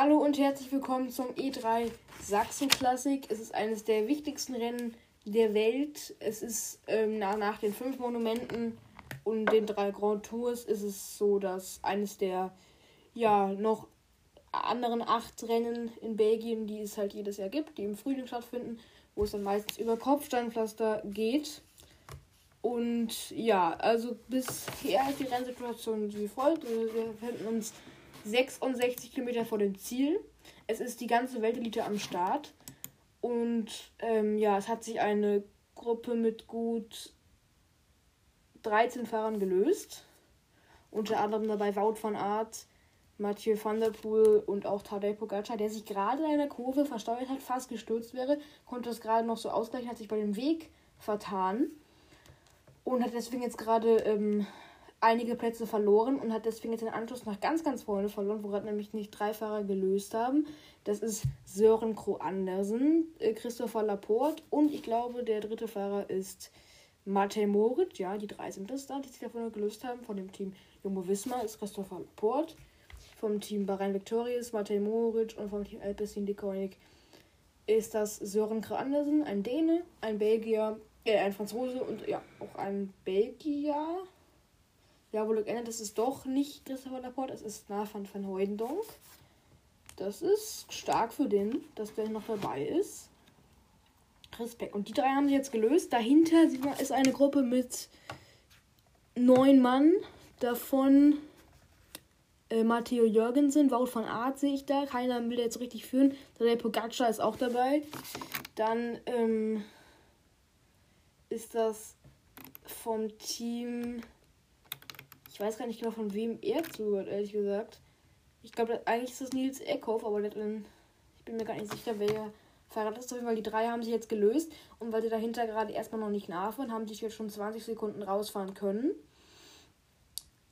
Hallo und herzlich willkommen zum E3 Sachsen Klassik. Es ist eines der wichtigsten Rennen der Welt. Es ist ähm, nach, nach den fünf Monumenten und den drei Grand Tours ist es so, dass eines der ja noch anderen acht Rennen in Belgien, die es halt jedes Jahr gibt, die im Frühling stattfinden, wo es dann meistens über Kopfsteinpflaster geht. Und ja, also bisher ist die Rennsituation wie folgt. Wir befinden uns 66 Kilometer vor dem Ziel. Es ist die ganze Weltelite am Start. Und ähm, ja, es hat sich eine Gruppe mit gut 13 Fahrern gelöst. Unter anderem dabei Wout van Aert, Mathieu van der Poel und auch Tadej Pogacar, der sich gerade in einer Kurve versteuert hat, fast gestürzt wäre, konnte das gerade noch so ausgleichen, hat sich bei dem Weg vertan und hat deswegen jetzt gerade ähm, einige Plätze verloren und hat deswegen jetzt den Anschluss nach ganz, ganz vorne verloren, wo gerade nämlich nicht drei Fahrer gelöst haben. Das ist Sören Kroh Andersen, äh, Christopher Laporte und ich glaube, der dritte Fahrer ist Matej Moritz. Ja, die drei sind das da, die sich davon gelöst haben. Von dem Team Jumbo Visma ist Christopher Laporte. Vom Team Bahrain Victorious Matej Moritz und vom Team Alpecin de Koenig ist das Sören Kroh Andersen, ein Däne, ein Belgier, äh, ein Franzose und ja, auch ein Belgier ja, wohl geändert, das ist doch nicht Christopher Laporte, es ist Nathan van Heudendonk. Das ist stark für den, dass der noch dabei ist. Respekt. Und die drei haben sich jetzt gelöst. Dahinter ist eine Gruppe mit neun Mann. Davon äh, Matteo Jürgensen, Wout van Aert sehe ich da. Keiner will jetzt richtig führen. Der Pogacar ist auch dabei. Dann ähm, ist das vom Team ich weiß gar nicht genau, von wem er zuhört, ehrlich gesagt. Ich glaube, eigentlich ist das Nils Eckhoff, aber ich bin mir gar nicht sicher, Fahrer das ist. Auf jeden Fall, die drei haben sich jetzt gelöst. Und weil sie dahinter gerade erstmal noch nicht nachfahren, haben sich jetzt schon 20 Sekunden rausfahren können.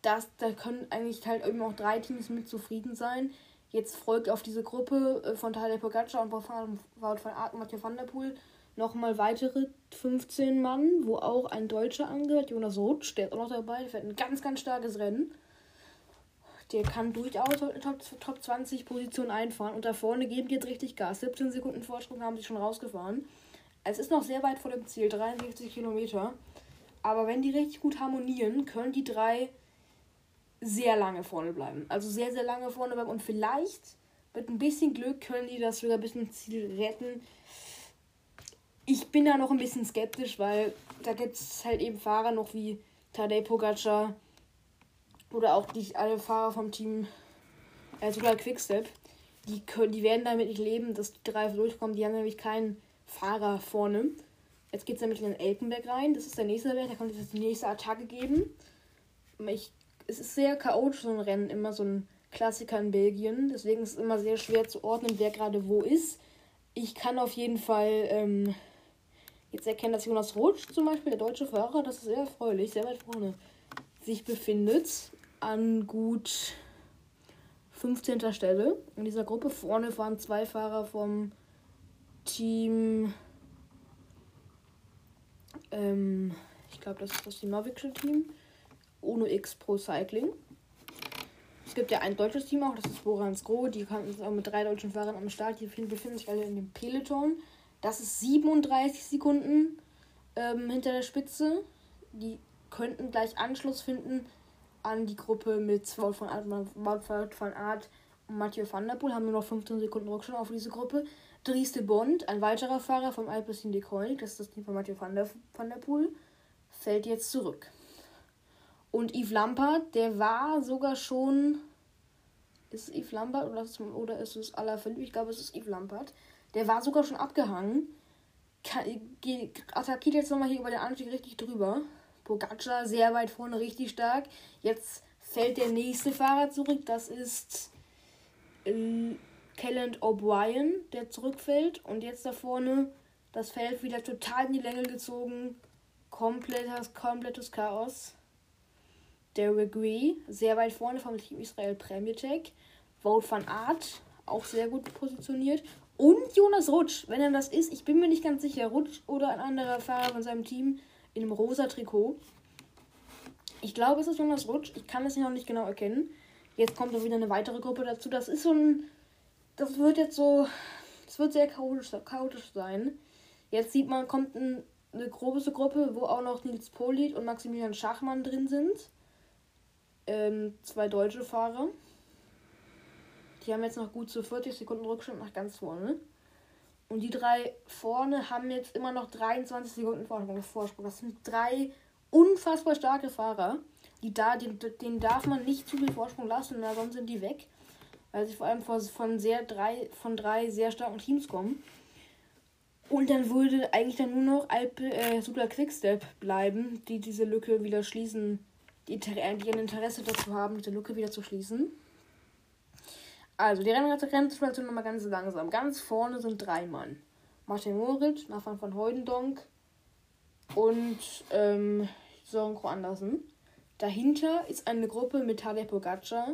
Das, da können eigentlich halt eben auch drei Teams mit zufrieden sein. Jetzt folgt auf diese Gruppe äh, von Tadej Pogacar und Wout van Aert und Mathieu van der Poel nochmal weitere 15 Mann, wo auch ein Deutscher angehört, Jonas Rutsch, der ist auch noch dabei, der fährt ein ganz, ganz starkes Rennen. Der kann durchaus in Top, Top 20 Position einfahren und da vorne geben die jetzt richtig Gas. 17 Sekunden Vorsprung haben sie schon rausgefahren. Es ist noch sehr weit vor dem Ziel, 63 Kilometer. Aber wenn die richtig gut harmonieren, können die drei sehr lange vorne bleiben. Also sehr, sehr lange vorne bleiben und vielleicht mit ein bisschen Glück können die das sogar bis ins Ziel retten ich bin da noch ein bisschen skeptisch, weil da gibt es halt eben Fahrer noch wie Tadej Pogacar oder auch die alle Fahrer vom Team, äh, sogar Quickstep, die, können, die werden damit nicht leben, dass die drei durchkommen. Die haben nämlich keinen Fahrer vorne. Jetzt geht es nämlich in den Elkenberg rein. Das ist der nächste Wert. Da kommt jetzt die nächste Attacke geben. Ich, es ist sehr chaotisch, so ein Rennen. Immer so ein Klassiker in Belgien. Deswegen ist es immer sehr schwer zu ordnen, wer gerade wo ist. Ich kann auf jeden Fall ähm, jetzt erkennen, dass Jonas Rutsch zum Beispiel, der deutsche Fahrer, das ist sehr erfreulich, sehr weit vorne, sich befindet an gut 15. Stelle in dieser Gruppe. Vorne fahren zwei Fahrer vom Team. Ähm, ich glaube, das ist das die Mavicsche Team. Uno X Pro Cycling. Es gibt ja ein deutsches Team auch, das ist Borans Gro. Die sind auch mit drei deutschen Fahrern am Start. Die befinden sich alle in dem Peloton. Das ist 37 Sekunden ähm, hinter der Spitze. Die könnten gleich Anschluss finden an die Gruppe mit Wout von Art, Wout von Art und Mathieu van der Poel. Haben nur noch 15 Sekunden Rückstand auf diese Gruppe. Drieste Bond, ein weiterer Fahrer vom Alpecin de Koenig, das ist das Team von Mathieu van der, van der Poel, fällt jetzt zurück. Und Yves Lampard, der war sogar schon. Ist es Yves Lampard oder ist es, oder ist es Alaphilippe? Ich glaube, es ist Yves Lampard. Der war sogar schon abgehangen. Attackiert jetzt nochmal hier über den Anstieg richtig drüber. Pogacar sehr weit vorne, richtig stark. Jetzt fällt der nächste Fahrer zurück. Das ist äh, Kelland O'Brien, der zurückfällt. Und jetzt da vorne das Feld wieder total in die Länge gezogen. Komplettes, komplettes Chaos. Derek Gree, sehr weit vorne vom Team Israel Premier Tech. Wout van Aert, auch sehr gut positioniert. Und Jonas Rutsch, wenn er das ist, ich bin mir nicht ganz sicher, Rutsch oder ein anderer Fahrer von seinem Team in einem rosa Trikot. Ich glaube, es ist Jonas Rutsch. Ich kann es noch nicht genau erkennen. Jetzt kommt auch wieder eine weitere Gruppe dazu. Das ist so ein das wird jetzt so, es wird sehr chaotisch, chaotisch sein. Jetzt sieht man, kommt ein, eine große Gruppe, wo auch noch Nils Polit und Maximilian Schachmann drin sind. Ähm, zwei deutsche Fahrer. Die haben jetzt noch gut zu 40 Sekunden Rückstand nach ganz vorne. Und die drei vorne haben jetzt immer noch 23 Sekunden Vorsprung. Das sind drei unfassbar starke Fahrer. Die da, den, denen darf man nicht zu viel Vorsprung lassen, na, sonst sind die weg. Weil sie vor allem von, sehr drei, von drei sehr starken Teams kommen. Und dann würde eigentlich dann nur noch Alp, äh, Super Quickstep bleiben, die diese Lücke wieder schließen, die, die ein Interesse dazu haben, diese Lücke wieder zu schließen. Also, die Rennsituation nochmal ganz langsam. Ganz vorne sind drei Mann. Martin Moritz, Nathan van Heudendonk und ähm, Sören Andersen. Dahinter ist eine Gruppe mit Tadej Pogacar,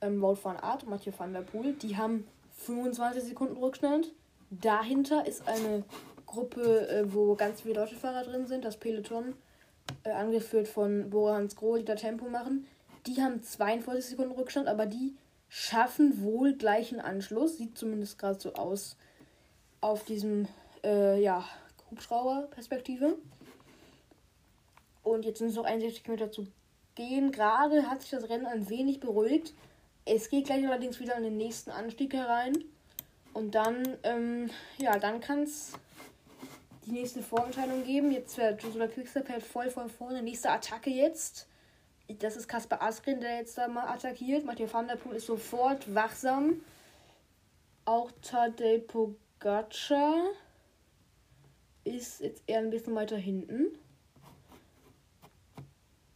ähm, Wout van Aert und Mathieu van der Poel. Die haben 25 Sekunden Rückstand. Dahinter ist eine Gruppe, äh, wo ganz viele deutsche Fahrer drin sind, das Peloton, äh, angeführt von Bora Hans Grohl, die da Tempo machen. Die haben 42 Sekunden Rückstand, aber die schaffen wohl gleichen Anschluss. Sieht zumindest gerade so aus auf diesem äh, ja, Hubschrauber-Perspektive. Und jetzt sind es noch 61 Kilometer zu gehen. Gerade hat sich das Rennen ein wenig beruhigt. Es geht gleich allerdings wieder an den nächsten Anstieg herein. Und dann, ähm, ja, dann kann es die nächste Vorentscheidung geben. Jetzt wird Joshua Quickstep halt voll von vorne. Nächste Attacke jetzt das ist Kasper Askren, der jetzt da mal attackiert. Mathieu van der Poel ist sofort wachsam. Auch Tadej Pogacar ist jetzt eher ein bisschen weiter hinten.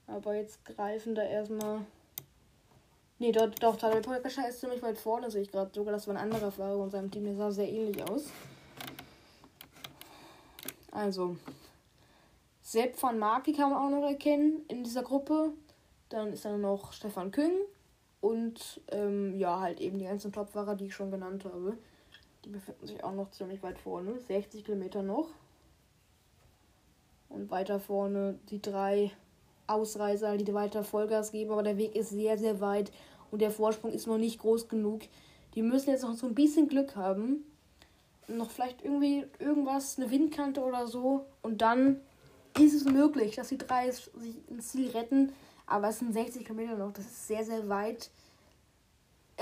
Aber jetzt greifen da erstmal. Nee, dort, doch, Tadej Pogacar ist ziemlich weit vorne, sehe ich gerade. Sogar das war ein anderer Fahrer und seinem Team, der sah sehr ähnlich aus. Also, Sepp van Marki kann man auch noch erkennen in dieser Gruppe. Dann ist da noch Stefan Küng und ähm, ja, halt eben die ganzen Topfahrer, die ich schon genannt habe. Die befinden sich auch noch ziemlich weit vorne. 60 Kilometer noch. Und weiter vorne die drei Ausreißer, die weiter Vollgas geben. Aber der Weg ist sehr, sehr weit und der Vorsprung ist noch nicht groß genug. Die müssen jetzt noch so ein bisschen Glück haben. Noch vielleicht irgendwie irgendwas, eine Windkante oder so. Und dann ist es möglich, dass die drei sich ins Ziel retten. Aber es sind 60 Kilometer noch, das ist sehr, sehr weit.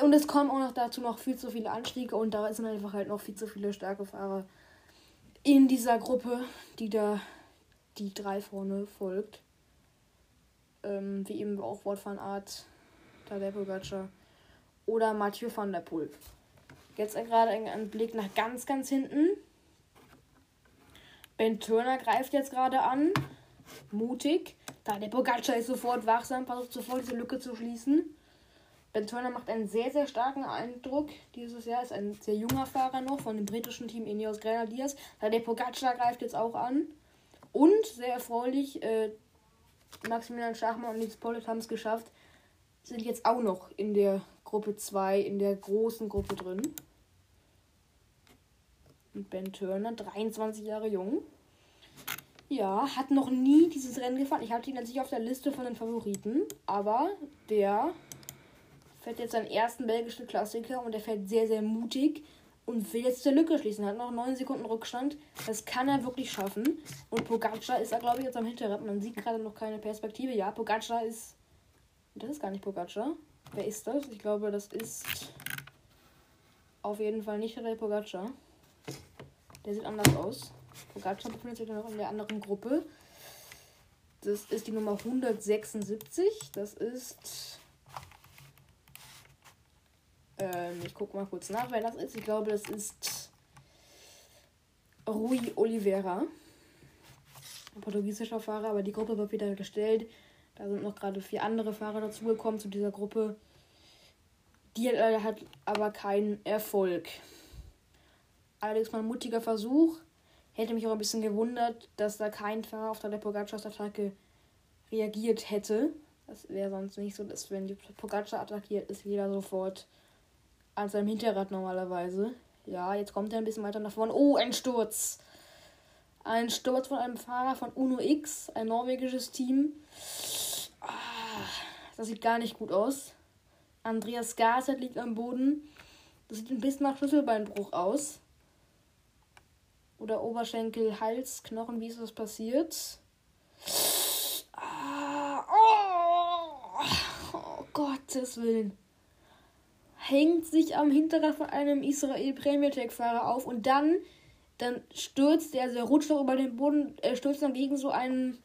Und es kommen auch noch dazu noch viel zu viele Anstiege und da sind einfach halt noch viel zu viele starke Fahrer in dieser Gruppe, die da die drei vorne folgt. Ähm, wie eben auch Wort van Art, Tadej Pogacar oder Mathieu van der Poel. Jetzt gerade ein Blick nach ganz, ganz hinten. Ben Turner greift jetzt gerade an. Mutig. Da der Pogacar ist sofort wachsam, versucht sofort diese Lücke zu schließen. Ben Turner macht einen sehr, sehr starken Eindruck dieses Jahr. Ist ein sehr junger Fahrer noch von dem britischen Team Ineos Grenadiers. Da der Pogacar greift jetzt auch an. Und sehr erfreulich, äh, Maximilian Schachmann und Nils Pollitt haben es geschafft, sind jetzt auch noch in der Gruppe 2, in der großen Gruppe drin. Und Ben Turner, 23 Jahre jung. Ja, hat noch nie dieses Rennen gefahren. Ich hatte ihn nicht auf der Liste von den Favoriten, aber der fährt jetzt seinen ersten belgischen Klassiker und er fährt sehr, sehr mutig und will jetzt der Lücke schließen. Hat noch 9 Sekunden Rückstand. Das kann er wirklich schaffen. Und Pogacar ist da, glaube ich, jetzt am Hinterrad. Man sieht gerade noch keine Perspektive. Ja, Pogacar ist. Das ist gar nicht Pogacar. Wer ist das? Ich glaube, das ist. Auf jeden Fall nicht der Pogacar. Der sieht anders aus. Pogacar befindet sich noch in der anderen Gruppe. Das ist die Nummer 176. Das ist. Ähm, ich gucke mal kurz nach, wer das ist. Ich glaube, das ist Rui Oliveira. Ein portugiesischer Fahrer, aber die Gruppe wird wieder gestellt. Da sind noch gerade vier andere Fahrer dazugekommen zu dieser Gruppe. Die hat aber keinen Erfolg. Allerdings mal ein mutiger Versuch. Hätte mich auch ein bisschen gewundert, dass da kein Fahrer auf der Pogacars Attacke reagiert hätte. Das wäre sonst nicht so, dass wenn die Pogacar attackiert, ist jeder sofort an seinem Hinterrad normalerweise. Ja, jetzt kommt er ein bisschen weiter nach vorne. Oh, ein Sturz! Ein Sturz von einem Fahrer von Uno X, ein norwegisches Team. Ah, das sieht gar nicht gut aus. Andreas Gaset liegt am Boden. Das sieht ein bisschen nach Schlüsselbeinbruch aus. Oder Oberschenkel, Hals, Knochen, wie ist das passiert? Ah, oh, oh Gottes Willen. Hängt sich am Hinterrad von einem Israel Premier Tech Fahrer auf und dann, dann stürzt er, also er rutscht doch über den Boden, er stürzt dann gegen so einen,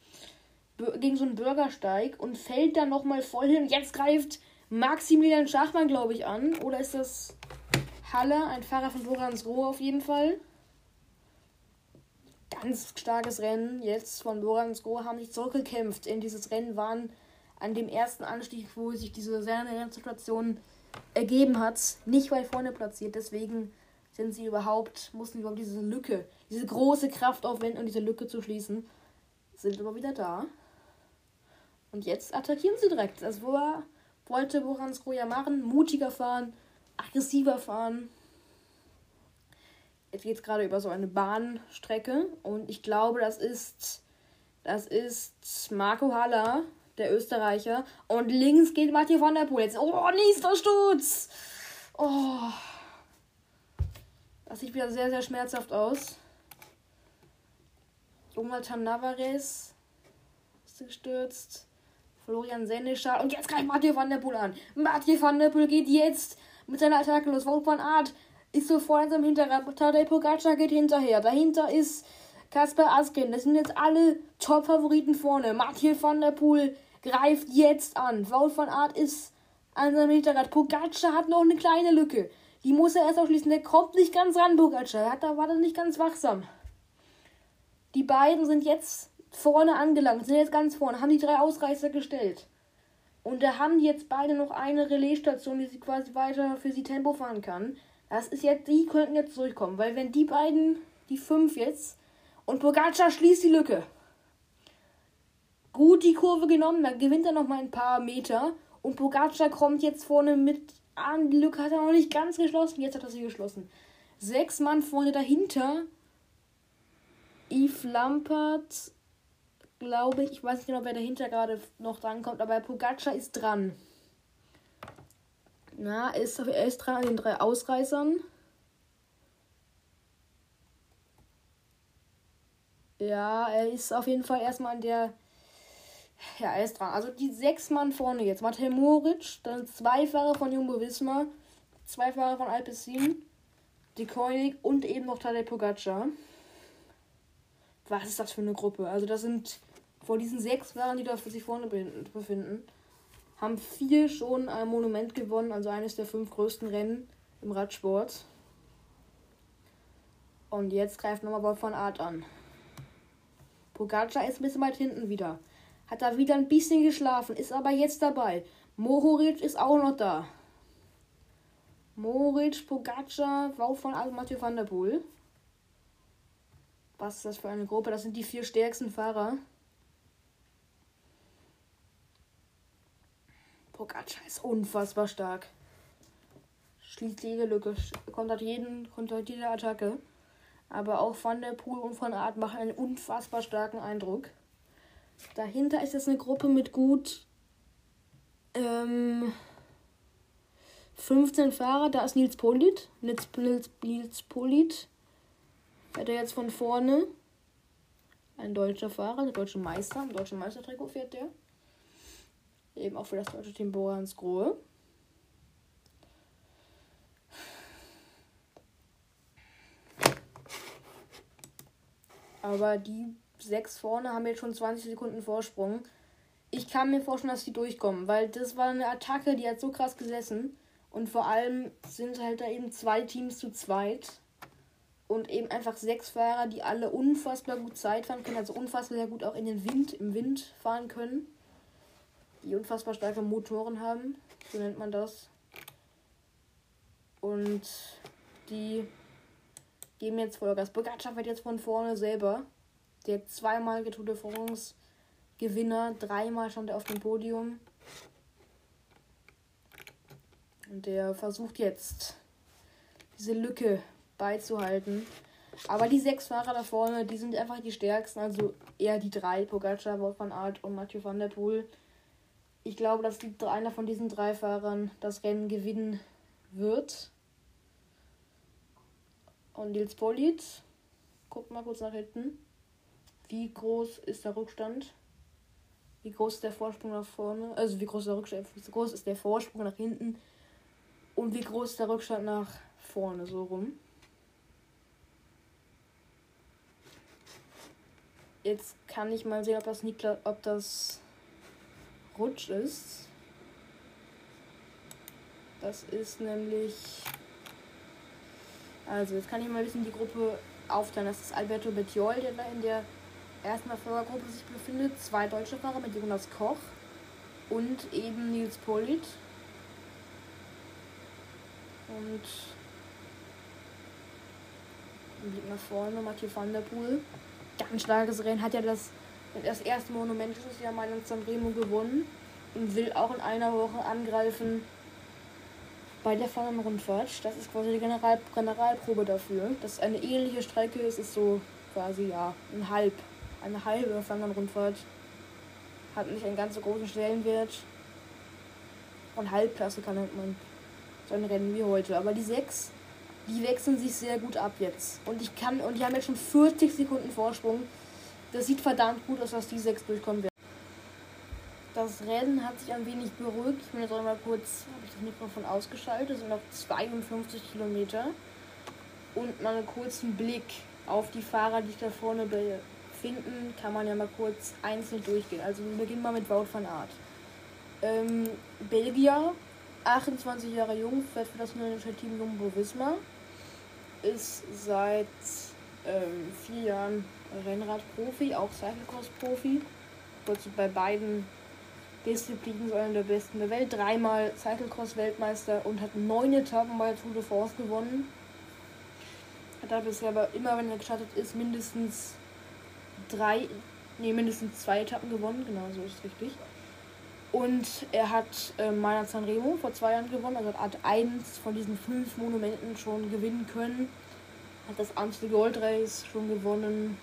gegen so einen Bürgersteig und fällt dann nochmal voll hin. Jetzt greift Maximilian Schachmann, glaube ich, an. Oder ist das Halle, ein Fahrer von Borans Roh auf jeden Fall? Ganz starkes Rennen jetzt von Borans Roh haben sich zurückgekämpft in dieses Rennen, waren an dem ersten Anstieg, wo sich diese sehr Situation ergeben hat, nicht weit vorne platziert. Deswegen sind sie überhaupt, mussten überhaupt diese Lücke, diese große Kraft aufwenden, um diese Lücke zu schließen. Sind aber wieder da. Und jetzt attackieren sie direkt. Also wo wollte Boransko ja machen. Mutiger fahren, aggressiver fahren. Jetzt geht es gerade über so eine Bahnstrecke und ich glaube, das ist das ist Marco Haller, der Österreicher. Und links geht Mathieu van der Poel. Jetzt, oh, nächster Sturz. Oh. Das sieht wieder sehr, sehr schmerzhaft aus. Jonathan Navarez ist gestürzt. Florian Seneschal. Und jetzt greift Mathieu van der Poel an. Mathieu van der Poel geht jetzt mit seiner Attacke los. Wout van Art ist sofort in seinem Hinterrad. Tadej Pogacar geht hinterher. Dahinter ist Kasper Asken. Das sind jetzt alle Top-Favoriten vorne. Mathieu van der Poel greift jetzt an. Wout van Art ist an seinem Hinterrad. Pogacar hat noch eine kleine Lücke. Die muss er erst aufschließen. Der kommt nicht ganz ran, Pogacar. Hat, da war er nicht ganz wachsam. Die beiden sind jetzt vorne angelangt, sind jetzt ganz vorne, haben die drei Ausreißer gestellt. Und da haben die jetzt beide noch eine Relaisstation, die sie quasi weiter für sie Tempo fahren kann. Das ist jetzt, die könnten jetzt durchkommen, weil wenn die beiden, die fünf jetzt, und Pogacar schließt die Lücke. Gut die Kurve genommen, dann gewinnt er noch mal ein paar Meter. Und Pogacar kommt jetzt vorne mit an. Die Lücke hat er noch nicht ganz geschlossen. Jetzt hat er sie geschlossen. Sechs Mann vorne dahinter. Yves Lampert, glaube ich. Ich weiß nicht genau, wer dahinter gerade noch drankommt, aber Pogacar ist dran. Na, er ist, er ist dran an den drei Ausreißern. Ja, er ist auf jeden Fall erstmal an der. Ja, er ist dran. Also die sechs Mann vorne jetzt. Matej Moritz, dann zwei Fahrer von Jumbo Visma, zwei Fahrer von Alpecin, die Koenig und eben noch Tadej Pogacar. Was ist das für eine Gruppe? Also das sind vor diesen sechs Fahrern, die da sich vorne befinden, haben vier schon ein Monument gewonnen, also eines der fünf größten Rennen im Radsport. Und jetzt greift nochmal Wolf von Art an. Pogacar ist ein bisschen weit hinten wieder. Hat da wieder ein bisschen geschlafen, ist aber jetzt dabei. Mohoric ist auch noch da. Mohoric, Pogacar, Wout von Art, Mathieu van der Poel. Was ist das für eine Gruppe? Das sind die vier stärksten Fahrer. Pogacar ist unfassbar stark. Schließt jede Lücke, kontert jeden, kontert jede Attacke. Aber auch Van der Poel und von Art machen einen unfassbar starken Eindruck. Dahinter ist jetzt eine Gruppe mit gut ähm, 15 Fahrer. Da ist Nils Polit. Nils, Nils, Nils Polit. Fährt er jetzt von vorne. Ein deutscher Fahrer, der deutsche Meister. Im deutschen Meistertrikot fährt der. Eben auch für das deutsche Team Borans Grohe. Aber die sechs vorne haben jetzt schon 20 Sekunden Vorsprung. Ich kann mir vorstellen, dass die durchkommen, weil das war eine Attacke, die hat so krass gesessen. Und vor allem sind halt da eben zwei Teams zu zweit. Und eben einfach sechs Fahrer, die alle unfassbar gut Zeit fahren können, also unfassbar gut auch in den Wind, im Wind fahren können die unfassbar starke Motoren haben. So nennt man das. Und die geben jetzt Vollgas. Bogacar wird jetzt von vorne selber. Der zweimal Tour de Gewinner. Dreimal stand er auf dem Podium. Und der versucht jetzt diese Lücke beizuhalten. Aber die sechs Fahrer da vorne, die sind einfach die stärksten. Also eher die drei, Pogacar, Wolf van Aert und Mathieu van der Poel ich glaube, dass einer von diesen drei Fahrern das Rennen gewinnen wird. Und Nils Polit. Guck mal kurz nach hinten. Wie groß ist der Rückstand? Wie groß ist der Vorsprung nach vorne? Also wie groß ist der Rückstand? Wie groß ist der Vorsprung nach hinten? Und wie groß ist der Rückstand nach vorne? So rum. Jetzt kann ich mal sehen, ob das Niklas, ob das Rutsch ist. Das ist nämlich. Also, jetzt kann ich mal ein bisschen die Gruppe aufteilen. Das ist Alberto Bettiol, der da in der ersten Verfolgergruppe sich befindet. Zwei deutsche Fahrer mit Jonas Koch und eben Nils Polit. Und Blick nach vorne, Mathieu van der Poel. Ganz starkes Rennen, hat ja das, das erste Monument dieses Jahr Mailand Sanremo gewonnen und will auch in einer Woche angreifen bei der Fahnen-Rundfahrt. Das ist quasi die General Generalprobe dafür. Das ist eine ähnliche Strecke, es ist so quasi ja ein halb, eine halbe Fahnen-Rundfahrt. Hat nicht einen ganz so großen Stellenwert. Und Halbklassiker nennt man so ein Rennen wie heute. Aber die sechs, die wechseln sich sehr gut ab jetzt. Und ich kann, und die haben jetzt schon 40 Sekunden Vorsprung. Das sieht verdammt gut aus, dass die sechs durchkommen werden. Das Rennen hat sich ein wenig beruhigt. Ich bin jetzt auch mal kurz, habe ich das Mikrofon ausgeschaltet, es sind noch 52 Kilometer. Und mal einen kurzen Blick auf die Fahrer, die sich da vorne befinden, kann man ja mal kurz einzeln durchgehen. Also wir beginnen mal mit Wout van Aert. Ähm, Belgier, 28 Jahre jung, fährt für das niederländische Team Jumbo Visma. Ist seit ähm, vier Jahren Rennradprofi, auch Cyclocross-Profi. Kurz bei beiden Disziplinen einer der besten der Welt. Dreimal Cyclocross-Weltmeister und hat neun Etappen bei Tour de France gewonnen. Hat da bisher aber immer, wenn er gestartet ist, mindestens drei, nee, mindestens zwei Etappen gewonnen. Genau, so ist es richtig. Und er hat äh, Mailand Sanremo vor zwei Jahren gewonnen, also hat eins von diesen fünf Monumenten schon gewinnen können. Hat das Amstel Gold Race schon gewonnen,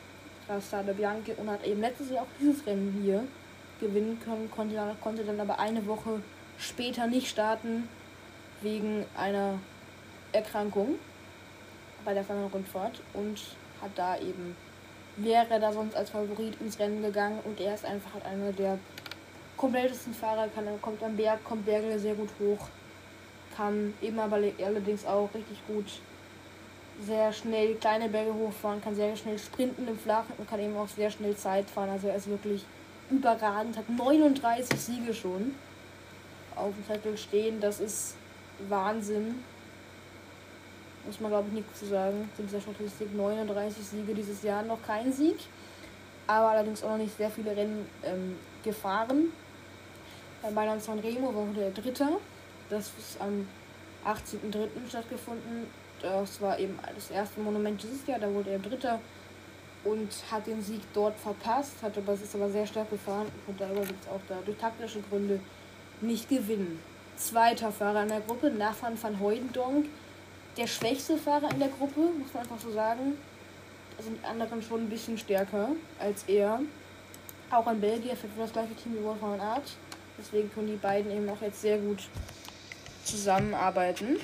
Strade Bianche und hat eben letztes Jahr auch dieses Rennen hier gewinnen können, konnte dann, konnte dann aber eine Woche später nicht starten wegen einer Erkrankung bei der Rundfahrt und hat da eben wäre da sonst als Favorit ins Rennen gegangen und er ist einfach halt einer der komplettesten Fahrer, kann, kommt am Berg, kommt Berge sehr gut hoch, kann eben aber allerdings auch richtig gut sehr schnell kleine Berge hochfahren, kann sehr schnell sprinten im Flachen und kann eben auch sehr schnell Zeit fahren. Also er ist wirklich überragend, hat 39 Siege schon auf dem Zettel stehen. Das ist Wahnsinn. Muss man glaube ich nichts zu sagen. Zu dieser Statistik 39 Siege dieses Jahr noch kein Sieg. Aber allerdings auch noch nicht sehr viele Rennen ähm, gefahren. Bei Mailand Sanremo wurde er Dritter. Das ist am 18.03. stattgefunden. Das war eben das erste Monument dieses Jahr. Da wurde er Dritter und hat den Sieg dort verpasst. Hat aber, ist aber sehr stark gefahren und darüber wird es auch da durch taktische Gründe nicht gewinnen. Zweiter Fahrer in der Gruppe, Nathan van Heudendonk. Der schwächste Fahrer in der Gruppe, muss man einfach so sagen. Da sind die anderen schon ein bisschen stärker als er. Auch ein Belgier für das gleiche Team wie Wolf van Art. Deswegen können die beiden eben auch jetzt sehr gut zusammenarbeiten.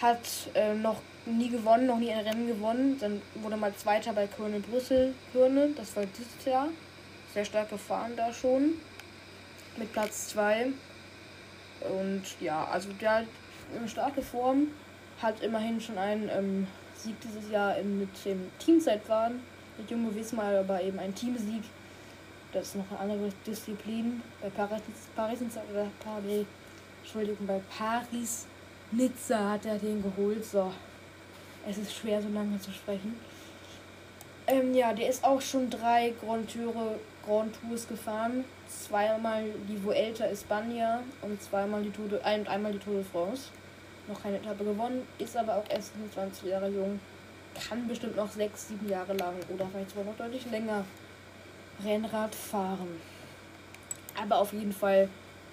Hat äh, noch nie gewonnen, noch nie ein Rennen gewonnen. Dann wurde mal Zweiter bei Köln Brüssel. Köln, das war dieses Jahr. Sehr stark gefahren da schon. Mit Platz 2. Und ja, also der hat eine starke Form. Hat immerhin schon einen ähm, Sieg dieses Jahr in, mit dem Teamzeitfahren. Mit Junge Wismar, aber eben ein Teamsieg das ist noch eine andere Disziplin. Bei Paris, Paris Paris, Entschuldigung, bei Paris Nizza hat er den geholt. So, es ist schwer, so lange zu sprechen. Ähm, ja, der ist auch schon drei Grand, Tour, Grand Tours gefahren. Zweimal die Vuelta España und zweimal die Tour de, ein, einmal die Tour de France. Noch keine Etappe gewonnen, ist aber auch erst 25 Jahre jung. Kann bestimmt noch sechs, sieben Jahre lang oder vielleicht sogar noch deutlich länger Rennrad fahren. Aber auf jeden Fall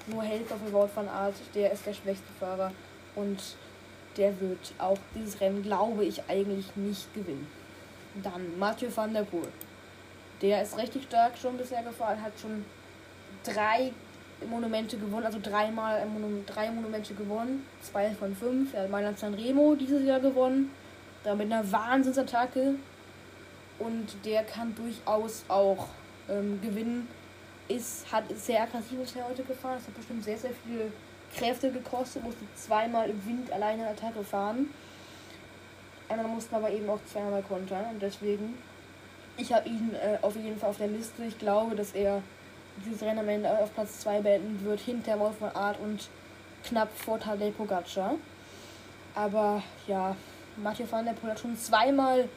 nur Helfer für Wort von Art, der ist der schwächste Fahrer und der wird auch dieses Rennen, glaube ich, eigentlich nicht gewinnen. Dann Mathieu van der Poel. Der ist richtig stark schon bisher gefahren, hat schon drei Monumente gewonnen, also dreimal drei Monumente gewonnen, zwei von fünf. Er hat Mailand Sanremo dieses Jahr gewonnen Da mit einer Wahnsinnsattacke. Und der kann durchaus auch ähm, gewinnen. Ist, hat sehr aggressiv bisher heute gefahren. Das hat bestimmt sehr, sehr viele Kräfte gekostet. Musste zweimal im Wind alleine eine Attacke fahren. Einmal mussten aber eben auch zweimal kontern. Und deswegen, ich habe ihn äh, auf jeden Fall auf der Liste. Ich glaube, dass er dieses Rennen am Ende auf Platz 2 beenden wird, hinter Wolf Art und knapp vor Tadej Pogacar. Aber ja, Mathieu van der Poel hat schon zweimal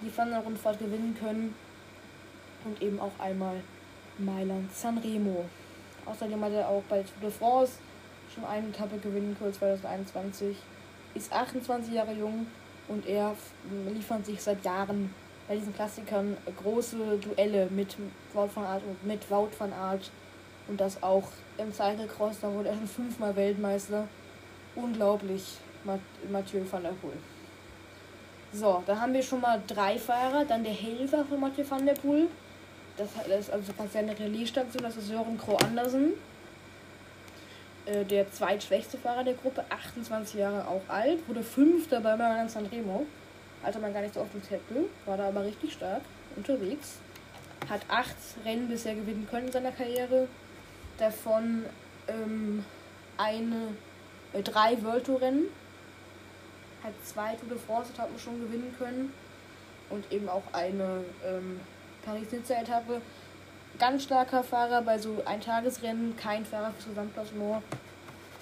die Flandern-Rundfahrt gewinnen können und eben auch einmal Mailand Sanremo. Außerdem hat er auch bei Tour de France schon eine Etappe gewinnen können, 2021. Ist 28 Jahre jung und er liefert sich seit Jahren bei diesen Klassikern große Duelle mit Wout van Aert und mit Wout van Aert. Und das auch im Cyclecross, da wurde er schon fünfmal Weltmeister. Unglaublich, Mathieu van der Poel. So, da haben wir schon mal drei Fahrer. Dann der Helfer von Mathieu van der Poel. Das, ist also seine Relaisstation, das ist Sören Kroh Andersen. Äh, der zweitschwächste Fahrer der Gruppe, 28 Jahre auch alt, wurde Fünfter bei Milan Sanremo. Hatte man gar nicht so auf dem Zettel, war da aber richtig stark unterwegs. Hat acht Rennen bisher gewinnen können in seiner Karriere. Davon ähm, eine, äh, drei World Tour Rennen. Hat zwei Tour de France Etappen schon gewinnen können. Und eben auch eine ähm, Paris-Nizza-Etappe. Ganz starker Fahrer bei so Eintagesrennen, kein Fahrer fürs Gesamtklassement.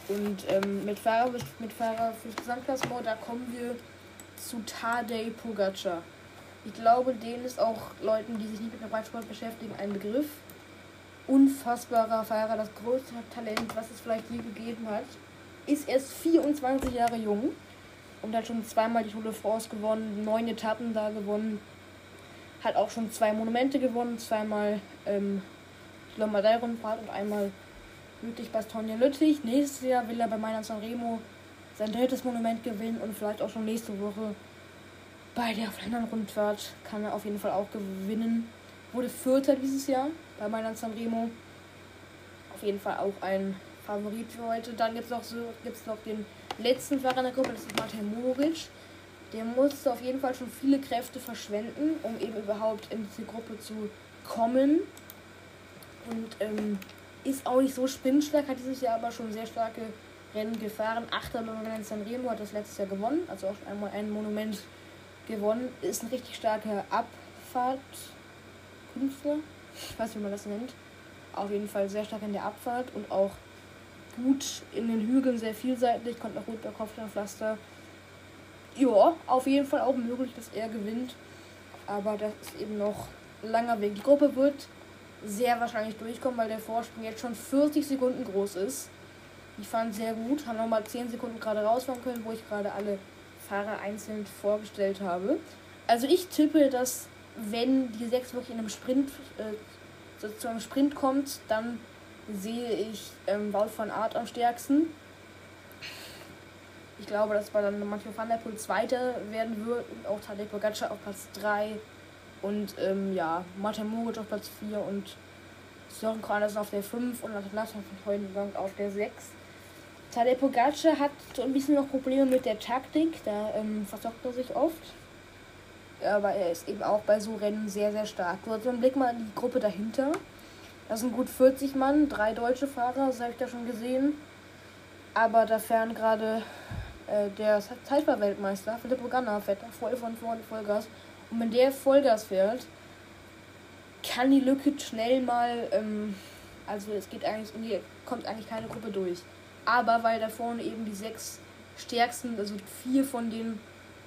Und ähm, mit Fahrer, mit Fahrer fürs Gesamtklassement, da kommen wir zu Tadej Pogacar. Ich glaube, den ist auch Leuten, die sich nicht mit dem Reitsport beschäftigen, ein Begriff. Unfassbarer Fahrer, das größte Talent, was es vielleicht je gegeben hat. Ist erst 24 Jahre jung und hat schon zweimal die Tour de France gewonnen, neun Etappen da gewonnen. Hat auch schon zwei Monumente gewonnen, zweimal ähm, Lombardei-Rundfahrt und einmal Lüttich-Bastogne-Lüttich. Nächstes Jahr will er bei Mailand Sanremo sein drittes Monument gewinnen und vielleicht auch schon nächste Woche bei der Flandern-Rundfahrt kann er auf jeden Fall auch gewinnen. Wurde Vierter dieses Jahr bei Mailand Sanremo. Auf jeden Fall auch ein Favorit für heute. Dann gibt es noch, so, noch den letzten Fahrer in der Gruppe, das ist Martin Moric. Der musste auf jeden Fall schon viele Kräfte verschwenden, um eben überhaupt in diese Gruppe zu kommen. Und ähm, ist auch nicht so spinnstark, hat dieses Jahr aber schon sehr starke Rennen gefahren. Achter Monument Sanremo hat das letztes Jahr gewonnen, also auch einmal ein Monument gewonnen. Ist ein richtig starker Abfahrtkünstler. Ich weiß nicht, wie man das nennt. Auf jeden Fall sehr stark in der Abfahrt und auch gut in den Hügeln, sehr vielseitig, kommt auch gut bei Kopfsteinpflaster. Ja, auf jeden Fall auch möglich, dass er gewinnt. Aber das ist eben noch ein langer Weg. Die Gruppe wird sehr wahrscheinlich durchkommen, weil der Vorsprung jetzt schon 40 Sekunden groß ist. Ich fand sehr gut, haben nochmal 10 Sekunden gerade rausfahren können, wo ich gerade alle Fahrer einzeln vorgestellt habe. Also ich tippe, dass wenn die 6 wirklich in einem Sprint äh, zu einem Sprint kommt, dann sehe ich ähm, Wout von Art am stärksten. Ich glaube, dass bei dann Mathieu van der Poel Zweiter werden wird und auch Tadej Pogacar auf Platz 3 und ähm, ja, Martin Moritz auf Platz 4 und Sören Kronos auf der 5 und Nathan von Heudengang auf der 6. Tadej Pogacar hat so ein bisschen noch Probleme mit der Taktik, da ähm, versockt er sich oft. Aber er ist eben auch bei so Rennen sehr, sehr stark. Du hast einen Blick mal in die Gruppe dahinter. Das sind gut 40 Mann, drei deutsche Fahrer, das habe ich da schon gesehen. Aber da fähren gerade äh, der Zeitfahrweltmeister Filippo Ganna fährt voll von vorne Vollgas. Und wenn der Vollgas fährt, kann die Lücke schnell mal, ähm, also es geht eigentlich, die kommt eigentlich keine Gruppe durch. Aber weil da vorne eben die sechs stärksten, also vier von den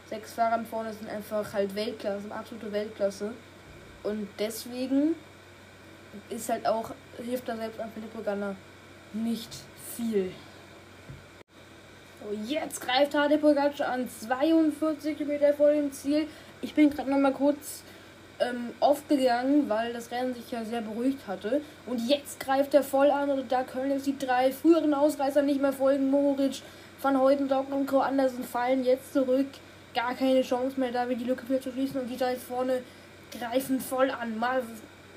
sechs Fahrern vorne sind einfach halt Weltklasse, absolute Weltklasse. Und deswegen ist halt auch, hilft da selbst an Filippo Ganna nicht viel. Jetzt greift Hade Pogacar an, 42 Meter vor dem Ziel. Ich bin gerade noch mal kurz ähm, aufgegangen, weil das Rennen sich ja sehr beruhigt hatte. Und jetzt greift er voll an und da können jetzt die drei früheren Ausreißer nicht mehr folgen. Moritz, Van Hoytendorf und Gro Andersen fallen jetzt zurück. Gar keine Chance mehr, da wir die Lücke wieder zu schließen. Und die drei vorne greifen voll an. Mal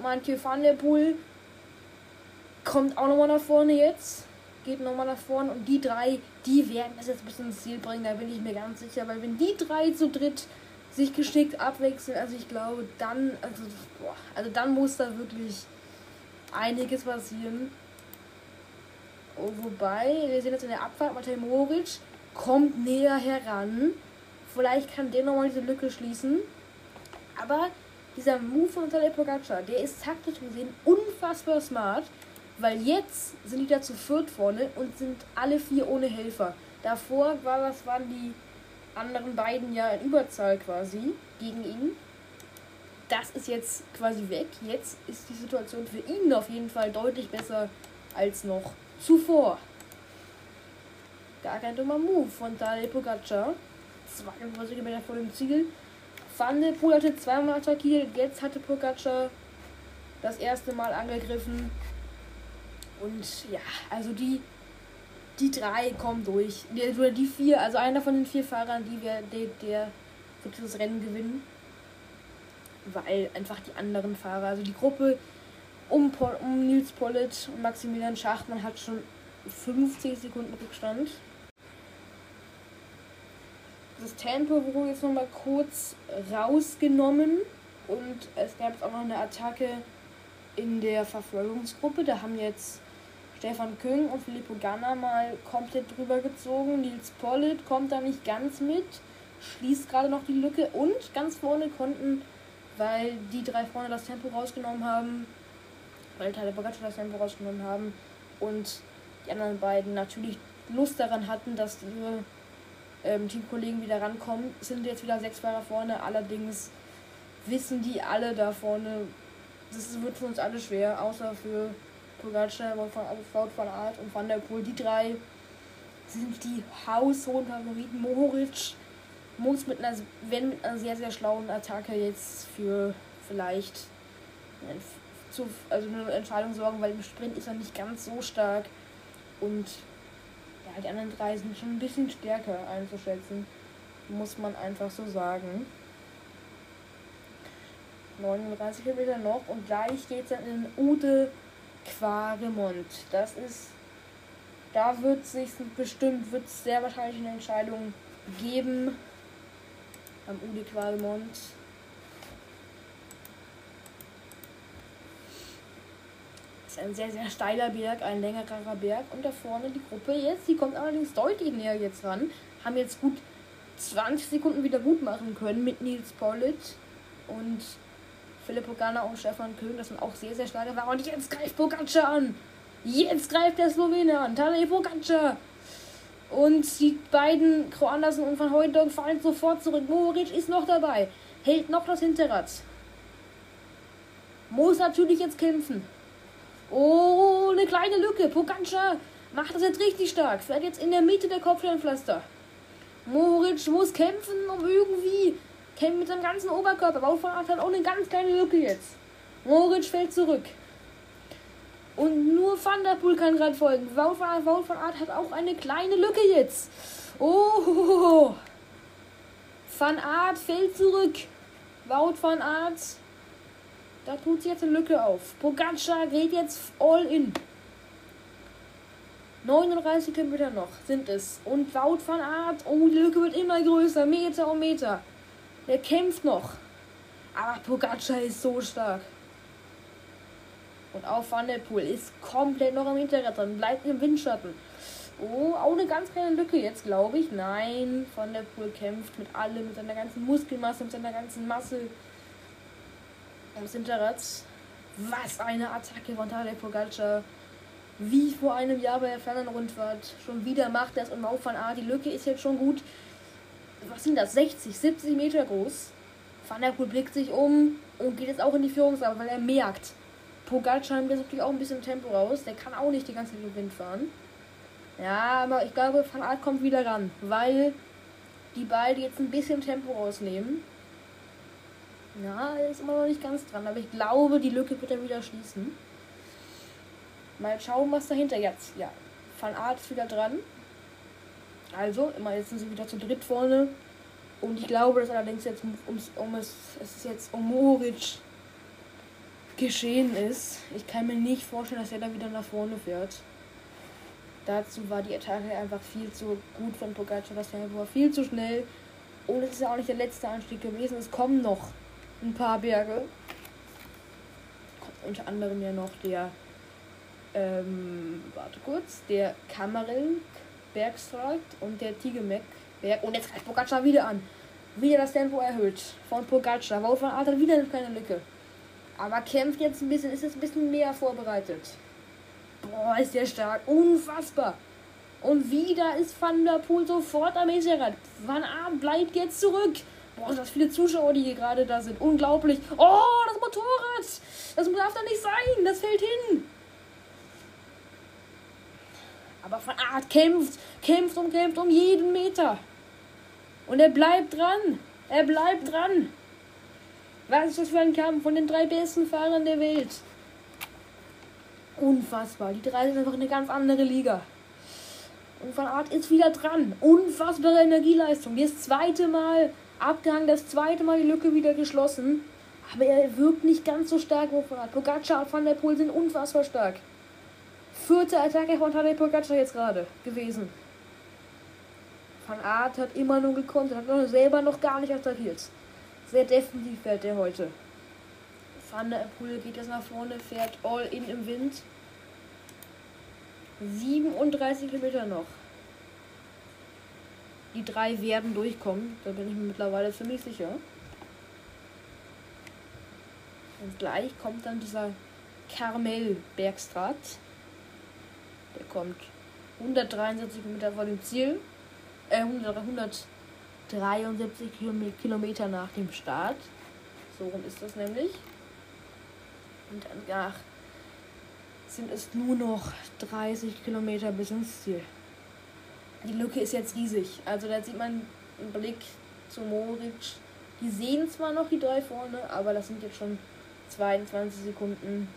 Mathieu van der Poel kommt auch nochmal nach vorne jetzt. geht nochmal nach vorne und die drei, die werden das jetzt bis ins Ziel bringen, da bin ich mir ganz sicher, weil wenn die drei zu dritt sich geschickt abwechseln, also ich glaube, dann, also, boah, also dann muss da wirklich einiges passieren. Oh, wobei, wir sehen jetzt in der Abfahrt, Matej Moritz kommt näher heran. Vielleicht kann der nochmal diese Lücke schließen. Aber dieser Move von Tadej Pogacar, der ist taktisch gesehen unfassbar smart. Weil jetzt sind die da zu viert vorne und sind alle vier ohne Helfer. Davor war das, waren die anderen beiden ja in Überzahl quasi gegen ihn. Das ist jetzt quasi weg. Jetzt ist die Situation für ihn auf jeden Fall deutlich besser als noch zuvor. Gar kein dummer Move von Tadej Pogacar. 22 Kilometer vor dem Ziel. Van der Poel hatte zweimal attackiert. Jetzt hatte Pogacar das erste Mal angegriffen. Und ja, also die, die drei kommen durch. Oder die vier, also einer von den vier Fahrern, die wir, der, der wird das Rennen gewinnen. Weil einfach die anderen Fahrer, also die Gruppe um, um Nils Pollitt und Maximilian Schachtmann hat schon 50 Sekunden Rückstand. Das Tempo wurde jetzt nochmal kurz rausgenommen und es gab auch noch eine Attacke in der Verfolgungsgruppe. Da haben jetzt Stefan Küng und Filippo Ganna mal komplett drüber gezogen. Nils Pollitt kommt da nicht ganz mit, schließt gerade noch die Lücke und ganz vorne konnten, weil die drei vorne das Tempo rausgenommen haben, weil Teile Bogaccia das Tempo rausgenommen haben und die anderen beiden natürlich Lust daran hatten, dass ihre ähm, Teamkollegen wieder rankommen, sind jetzt wieder sechs Fahrer vorne. Allerdings wissen die alle da vorne, das wird für uns alle schwer, außer für Pogacar, Wout von Art und Van der Poel. Die drei sind die haushohen Favoriten. Mohoric muss mit einer, wenn mit einer sehr, sehr schlauen Attacke jetzt für vielleicht zu, also eine Entscheidung sorgen, weil im Sprint ist er nicht ganz so stark. Und ja, die anderen drei sind schon ein bisschen stärker einzuschätzen. Muss man einfach so sagen. 39 Kilometer noch und gleich geht es dann in Ude Quaremont. Das ist, da wird sich bestimmt, wird es sehr wahrscheinlich eine Entscheidung geben am Ude Quaremont. ist ein sehr, sehr steiler Berg, ein längerer Berg. Und da vorne die Gruppe jetzt, die kommt allerdings deutlich näher jetzt ran. Haben jetzt gut 20 Sekunden wieder gut machen können mit Nils Pollitt und Philipp Pogana und Stefan Köhn. Das sind auch sehr, sehr starke Fahrer. Und jetzt greift Pogacar an. Jetzt greift der Slowene an. Tadej Pogacar. Und die beiden Kroandersen und Van Hooydonk fallen sofort zurück. Moritz ist noch dabei. Hält noch das Hinterrad. Muss natürlich jetzt kämpfen. Oh, eine kleine Lücke. Pogacar macht das jetzt richtig stark. Fährt jetzt in der Mitte der Kopfsteinpflaster. Moritz muss kämpfen, um irgendwie kämpft mit seinem ganzen Oberkörper. Von Art hat auch eine ganz kleine Lücke jetzt. Moritz fällt zurück. Und nur Van der Poel kann gerade folgen. Wout von, Art, Wout von Art hat auch eine kleine Lücke jetzt. Oh. Van Art fällt zurück. Wout van Art da tut sich jetzt eine Lücke auf. Pogacar geht jetzt all in. 39 Kilometer noch sind es. Und Wout van Art, oh, die Lücke wird immer größer. Meter um Meter. Der kämpft noch. Aber Pogacar ist so stark. Und auch Van der Poel ist komplett noch am Hinterrad dran. Bleibt im Windschatten. Oh, auch eine ganz kleine Lücke jetzt, glaube ich. Nein, Van der Poel kämpft mit allem, mit seiner ganzen Muskelmasse, mit seiner ganzen Masse ums Hinterrad. Was eine Attacke von Tadej Pogacar. Wie vor einem Jahr bei der Flandern-Rundfahrt. Schon wieder macht er es und Mau van A. Die Lücke ist jetzt schon gut. Was sind das? 60, 70 Meter groß. Van der Poel blickt sich um und geht jetzt auch in die Führungsarbeit, weil er merkt, Pogacar nimmt jetzt natürlich auch ein bisschen Tempo raus. Der kann auch nicht die ganze Zeit im Wind fahren. Ja, aber ich glaube, Van Aert kommt wieder ran, weil die beiden jetzt ein bisschen Tempo rausnehmen. Ja, er ist immer noch nicht ganz dran, aber ich glaube, die Lücke wird er wieder schließen. Mal schauen, was dahinter jetzt. Ja, Van Art ist wieder dran. Also, immer jetzt sind sie wieder zu dritt vorne. Und ich glaube, dass allerdings jetzt ums, um es, es ist jetzt um Moritz geschehen ist. Ich kann mir nicht vorstellen, dass er da wieder nach vorne fährt. Dazu war die Attacke einfach viel zu gut von Pogacar. Das war viel zu schnell. Und es ist ja auch nicht der letzte Anstieg gewesen. Es kommen noch ein paar Berge. Unter anderem ja noch der, ähm, warte kurz, der Bergstreit und der Tigemek Berg. Und jetzt greift Pogacar wieder an. Wieder das Tempo erhöht von Pogacar. Van Aert hat wieder eine kleine Lücke. Aber kämpft jetzt ein bisschen, ist jetzt ein bisschen mehr vorbereitet. Boah, ist der stark. Unfassbar. Und wieder ist Van der Poel sofort am Eserad. Van Aert bleibt jetzt zurück. Boah, das viele Zuschauer, die hier gerade da sind. Unglaublich. Oh, das Motorrad. Das darf doch nicht sein. Das fällt hin. Aber Van Aert kämpft, kämpft und kämpft um jeden Meter. Und er bleibt dran. Er bleibt dran. Was ist das für ein Kampf von den drei besten Fahrern der Welt? Unfassbar. Die drei sind einfach eine ganz andere Liga. Und Van Art ist wieder dran. Unfassbare Energieleistung. Das zweite Mal abgehangen, das zweite Mal die Lücke wieder geschlossen. Aber er wirkt nicht ganz so stark wie Van Art. Pogacar und Van der Poel sind unfassbar stark. Vierte Attacke von Tadej Pogacar jetzt gerade gewesen. Van Art hat immer nur gekonnt, hat noch selber noch gar nicht attackiert. Sehr defensiv fährt er heute. Van der Poel geht jetzt nach vorne, fährt all in im Wind. 37 Kilometer noch. Die drei werden durchkommen, da bin ich mir mittlerweile ziemlich sicher. Und gleich kommt dann dieser Carmel Bergstrat. Der kommt 173 Kilometer vor dem Ziel. Äh, 173 Kilometer nach dem Start. So rum ist das nämlich. Und danach sind es nur noch 30 Kilometer bis ins Ziel. Die Lücke ist jetzt riesig. Also da sieht man einen Blick zu Moritz. Die sehen zwar noch die drei vorne, aber das sind jetzt schon 22 Sekunden.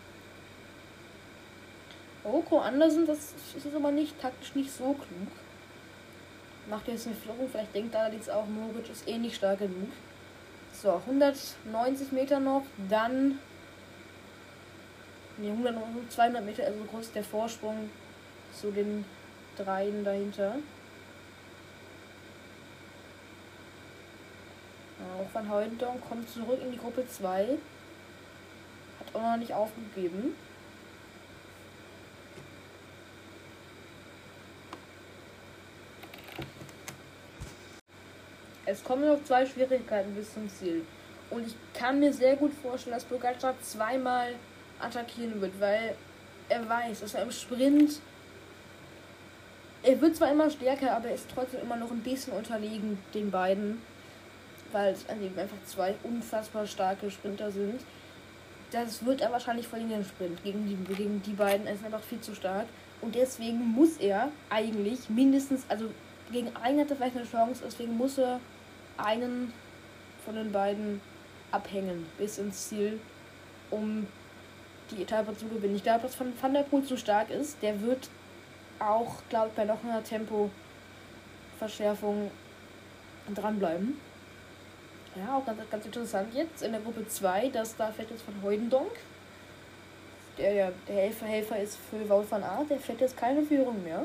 Roko Andersen, das ist aber nicht taktisch nicht so klug. Macht jetzt eine Führung, vielleicht denkt allerdings auch, Moritz ist eh nicht stark genug. So, 190 Meter noch, dann Ne, 100, 200 Meter, also groß der Vorsprung zu den dreien dahinter. Auch Van Heudong kommt zurück in die Gruppe 2. Hat auch noch nicht aufgegeben. Es kommen noch zwei Schwierigkeiten bis zum Ziel. Und ich kann mir sehr gut vorstellen, dass Pogacar zweimal attackieren wird, weil er weiß, dass er im Sprint. Er wird zwar immer stärker, aber er ist trotzdem immer noch ein bisschen unterlegen den beiden, weil es einfach zwei unfassbar starke Sprinter sind. Das wird er wahrscheinlich verlieren im Sprint gegen die, gegen die beiden. Er ist einfach viel zu stark. Und deswegen muss er eigentlich mindestens, also gegen einen hat er vielleicht eine Chance, deswegen muss er einen von den beiden abhängen bis ins Ziel, um die Etappe zu gewinnen. Ich glaube, dass von Van der Poel zu stark ist. Der wird auch, glaube ich, bei noch einer Tempo-Verschärfung dranbleiben. Ja, auch ganz, ganz interessant jetzt in der Gruppe 2, dass da fährt jetzt von Heudendonk. Der ja der Helfer, Helfer ist für Wout van Aert, der fährt jetzt keine Führung mehr.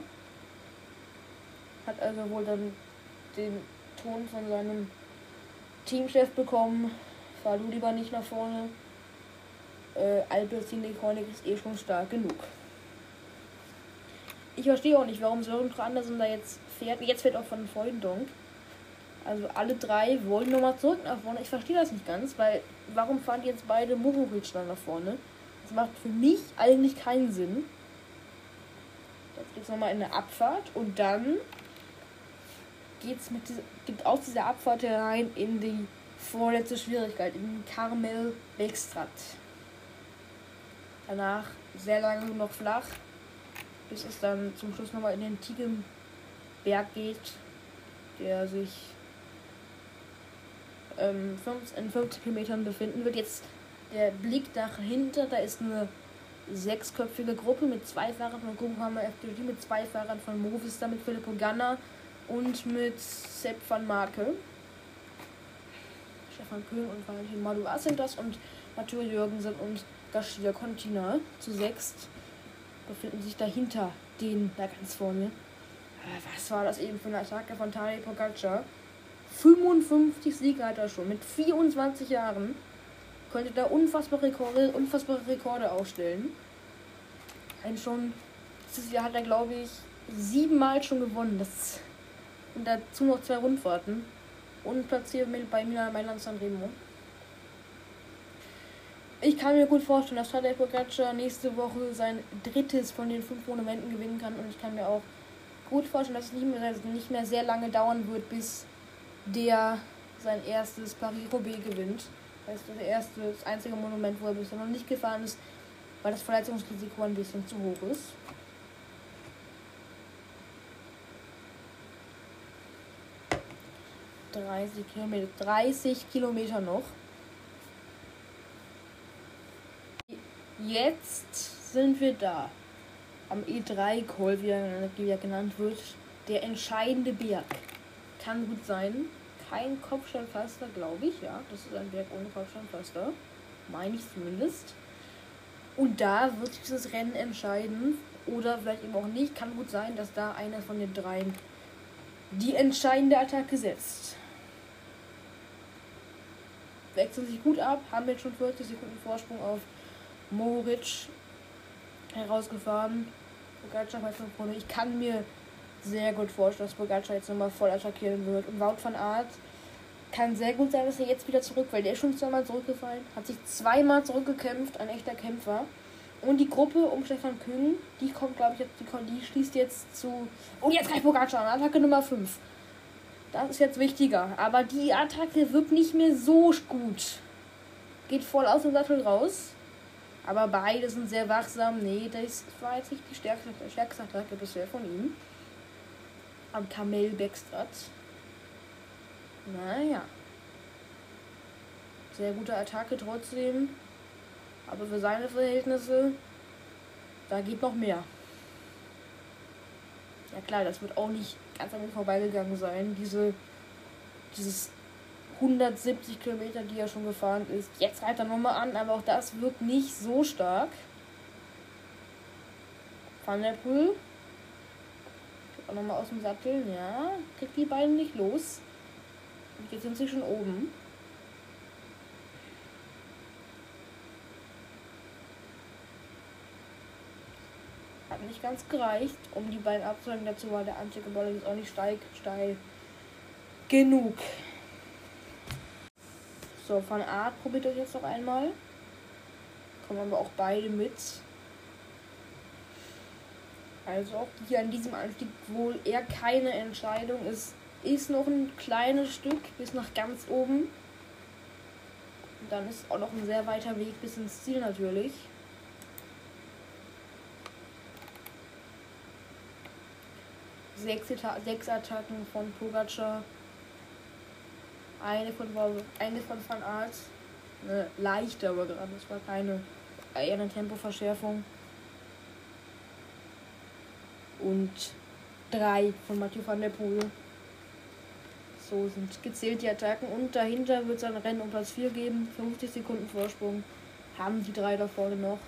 Hat also wohl dann den Ton von seinem Teamchef bekommen. Fahr du lieber nicht nach vorne äh, Albertine Chronik ist eh schon stark genug. Ich verstehe auch nicht, warum Sören Andersen da jetzt fährt. Jetzt fährt auch von Freundonk. Also alle drei wollen nochmal zurück nach vorne. Ich verstehe das nicht ganz, weil warum fahren jetzt beide Mohoric dann nach vorne? Das macht für mich eigentlich keinen Sinn. Jetzt geht es nochmal in eine Abfahrt und dann geht's mit dieser, geht aus dieser Abfahrt herein in die vorletzte Schwierigkeit, in Carmel Beckstrat. Danach sehr lange noch flach, bis es dann zum Schluss nochmal in den Tiegenberg geht, der sich ähm, in 50 Kilometern befinden wird. Jetzt der Blick dahinter, da ist eine sechsköpfige Gruppe mit zwei Fahrern von Groupama FDG, mit zwei Fahrern von Movistar, mit Filippo Ganna und mit Sepp van Marke. Stefan Köhn und Valentin Madouas sind das und Mathieu Jürgensen und Gashia Contina zu sechst. befinden sich dahinter den da ganz vorne. Aber was war das eben für eine Attacke von Tadej Pogacar? 55 Siege hat er schon. Mit 24 Jahren könnte da unfassbare Rekorde, unfassbare Rekorde aufstellen. Ein schon, dieses Jahr hat er, glaube ich, siebenmal schon gewonnen. Das, und dazu noch zwei Rundfahrten. Und platziert bei Milan Mailand Sanremo. Ich kann mir gut vorstellen, dass Tadej Pogacar nächste Woche sein drittes von den fünf Monumenten gewinnen kann. Und ich kann mir auch gut vorstellen, dass es nicht mehr, nicht mehr sehr lange dauern wird, bis der sein erstes Paris-Roubaix gewinnt. Das ist das erste, das einzige Monument, wo er bisher noch nicht gefahren ist, weil das Verletzungsrisiko ein bisschen zu hoch ist. Dreißig Kilometer, 30 Kilometer noch. Jetzt sind wir da. Am E3-Call, wie er genannt wird. Der entscheidende Berg. Kann gut sein. Kein Kopfsteinpflaster, glaube ich. Ja, das ist ein Berg ohne Kopfsteinpflaster. Meine ich zumindest. Und da wird sich dieses Rennen entscheiden. Oder vielleicht eben auch nicht. Kann gut sein, dass da einer von den dreien die entscheidende Attacke setzt. Wechseln sich gut ab, haben jetzt schon 40 Sekunden Vorsprung auf Moritz herausgefahren. Pogacar bei 5 vorne. Ich kann mir sehr gut vorstellen, dass Pogacar jetzt nochmal voll attackieren wird. Und Wout van Aert kann sehr gut sein, dass er jetzt wieder zurück, weil der ist schon zweimal zurückgefallen, hat sich zweimal zurückgekämpft, ein echter Kämpfer. Und die Gruppe um Stefan Kühn, die kommt, glaube ich, jetzt, die, die schließt jetzt zu. Oh, jetzt gleich Pogacar an, Attacke Nummer 5. Das ist jetzt wichtiger. Aber die Attacke wirkt nicht mehr so gut. Geht voll aus dem Sattel raus. Aber beide sind sehr wachsam. Nee, das war jetzt nicht die stärkste, stärkste Attacke bisher von ihm. Am Kamel Backstrat. Naja. Sehr gute Attacke trotzdem. Aber für seine Verhältnisse, da geht noch mehr. Ja klar, das wird auch nicht ganz an mir vorbeigegangen sein. Diese, dieses 170 Kilometer, die er schon gefahren ist. Jetzt reitet er nochmal an, aber auch das wirkt nicht so stark. Van der Poel. Auch nochmal aus dem Sattel. Ja, kriegt die beiden nicht los. Und jetzt sind sie schon oben. Hat nicht ganz gereicht, um die beiden abzuhalten. Dazu war der Anstieg jetzt auch nicht steil, steil genug. So, von Art probiert das jetzt noch einmal. Kommen aber auch beide mit. Also auch hier an diesem Anstieg wohl eher keine Entscheidung. Es ist noch ein kleines Stück bis nach ganz oben. Und dann ist auch noch ein sehr weiter Weg bis ins Ziel natürlich. Sechs, sechs Attacken von Pogacar eine von, eine von Van Art. Eine leichte, aber gerade. Das war keine. Eher eine Tempoverschärfung. Und drei von Mathieu van der Poel. So sind gezählt die Attacken. Und dahinter wird es ein Rennen um Platz 4 geben. 50 Sekunden Vorsprung. Haben die drei da vorne noch.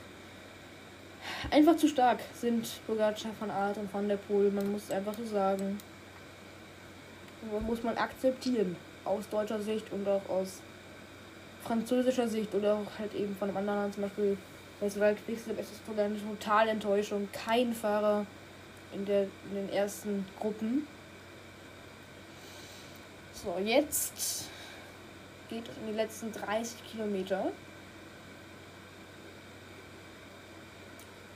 Einfach zu stark sind Bogacar, Van Art und Van der Poel. Man muss es einfach so sagen. muss man akzeptieren aus deutscher Sicht und auch aus französischer Sicht oder auch halt eben von einem anderen Land, zum Beispiel das es ist eine total Enttäuschung. Kein Fahrer in, der, in den ersten Gruppen. So, jetzt geht es in die letzten 30 Kilometer.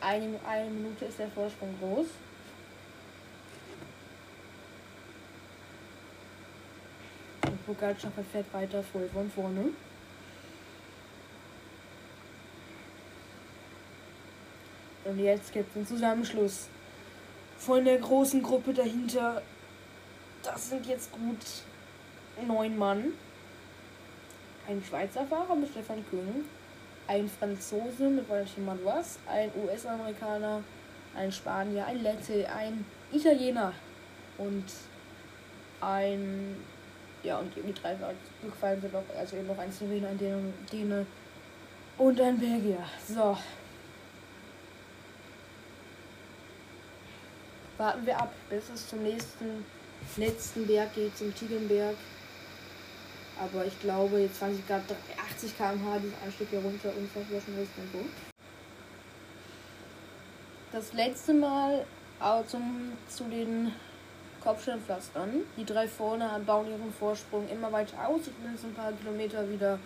Eine, eine Minute ist der Vorsprung groß. Pogacar fährt weiter voll von vorne. Und jetzt gibt es einen Zusammenschluss von der großen Gruppe dahinter. Das sind jetzt gut neun Mann. Ein Schweizer Fahrer mit Stefan Kühn, ein Franzose mit Valentin Madouas, ein US-Amerikaner, ein Spanier, ein Lette, ein Italiener und ein ja, und die drei gefallen sind auch, also eben noch ein Slowener, ein Däne und ein Belgier. So. warten wir ab, bis es zum nächsten letzten Berg geht, zum Tigenberg. Aber ich glaube, jetzt 20 Grad, 80 km/h, diesen Anstieg hier runter, unfassbar schnelles Tempo. Das letzte Mal zum, zu den Kopfsteinpflastern. Die drei vorne bauen ihren Vorsprung immer weiter aus. Ich bin jetzt ein paar Kilometer wieder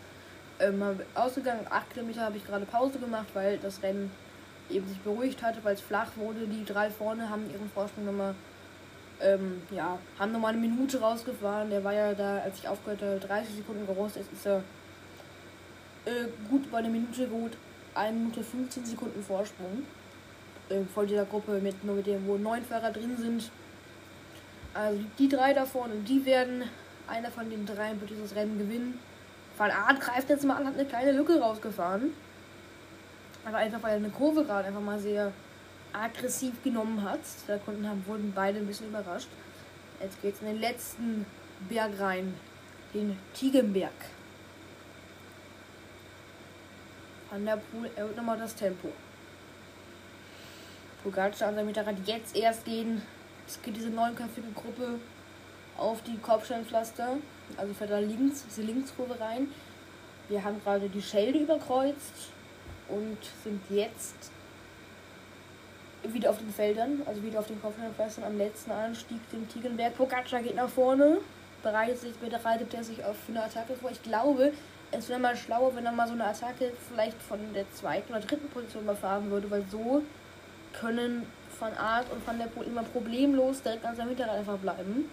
ähm, ausgegangen. Acht Kilometer habe ich gerade Pause gemacht, weil das Rennen eben sich beruhigt hatte, weil es flach wurde. Die drei vorne haben ihren Vorsprung nochmal, ähm, ja, haben nochmal eine Minute rausgefahren. Der war ja da, als ich aufgehört habe, 30 Sekunden groß. Jetzt ist er äh, gut bei einer Minute gut. 1 Minute 15 Sekunden Vorsprung. Äh, vor dieser Gruppe mit nur mit dem, wo neun Fahrer drin sind. Also die drei da vorne, die werden, einer von den drei wird dieses Rennen gewinnen. Van Aert greift jetzt mal an, hat eine kleine Lücke rausgefahren. Aber einfach weil er eine Kurve gerade einfach mal sehr aggressiv genommen hat. Da konnten haben, wurden beide ein bisschen überrascht. Jetzt geht es in den letzten Berg rein. Den Tigenberg. Van der Poel erhöht nochmal das Tempo. Pogacar und sein Motorrad jetzt erst gehen. Es geht diese neunköpfige Gruppe auf die Kopfsteinpflaster. Also fährt da links, diese Linkskurve rein. Wir haben gerade die Schelde überkreuzt und sind jetzt wieder auf den Feldern, also wieder auf den Kopfsteinpflastern am letzten Anstieg, den Tigenberg. Pogacar geht nach vorne, bereitet sich, bereitet er sich auf für eine Attacke vor. Ich glaube, es wäre mal schlauer, wenn er mal so eine Attacke vielleicht von der zweiten oder dritten Position überfahren würde, weil so können Van Art und Van der Poel immer problemlos direkt an seinem Hinterrad einfach bleiben.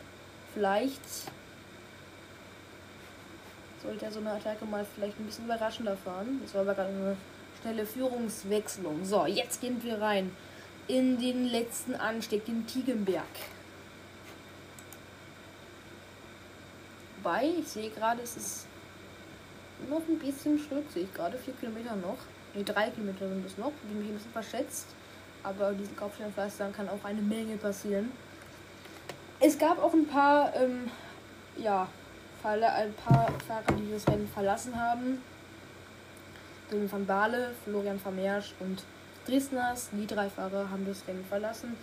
Vielleicht sollte er so eine Attacke mal vielleicht ein bisschen überraschender fahren. Das war aber gerade eine schnelle Führungswechselung. So, jetzt gehen wir rein in den letzten Anstieg, den Tiegenberg. Wobei, ich sehe gerade, es ist noch ein bisschen Stück, sehe ich gerade, vier Kilometer noch. Ne, drei Kilometer sind es noch, bin mich ein bisschen verschätzt. Aber diesen Kopfsteinpflastern kann auch eine Menge passieren. Es gab auch ein paar, ähm, ja, Falle, ein paar Fahrer, die das Rennen verlassen haben. Dylan van Baale, Florian Vermeersch und Dresdners. Die drei Fahrer haben das Rennen verlassen.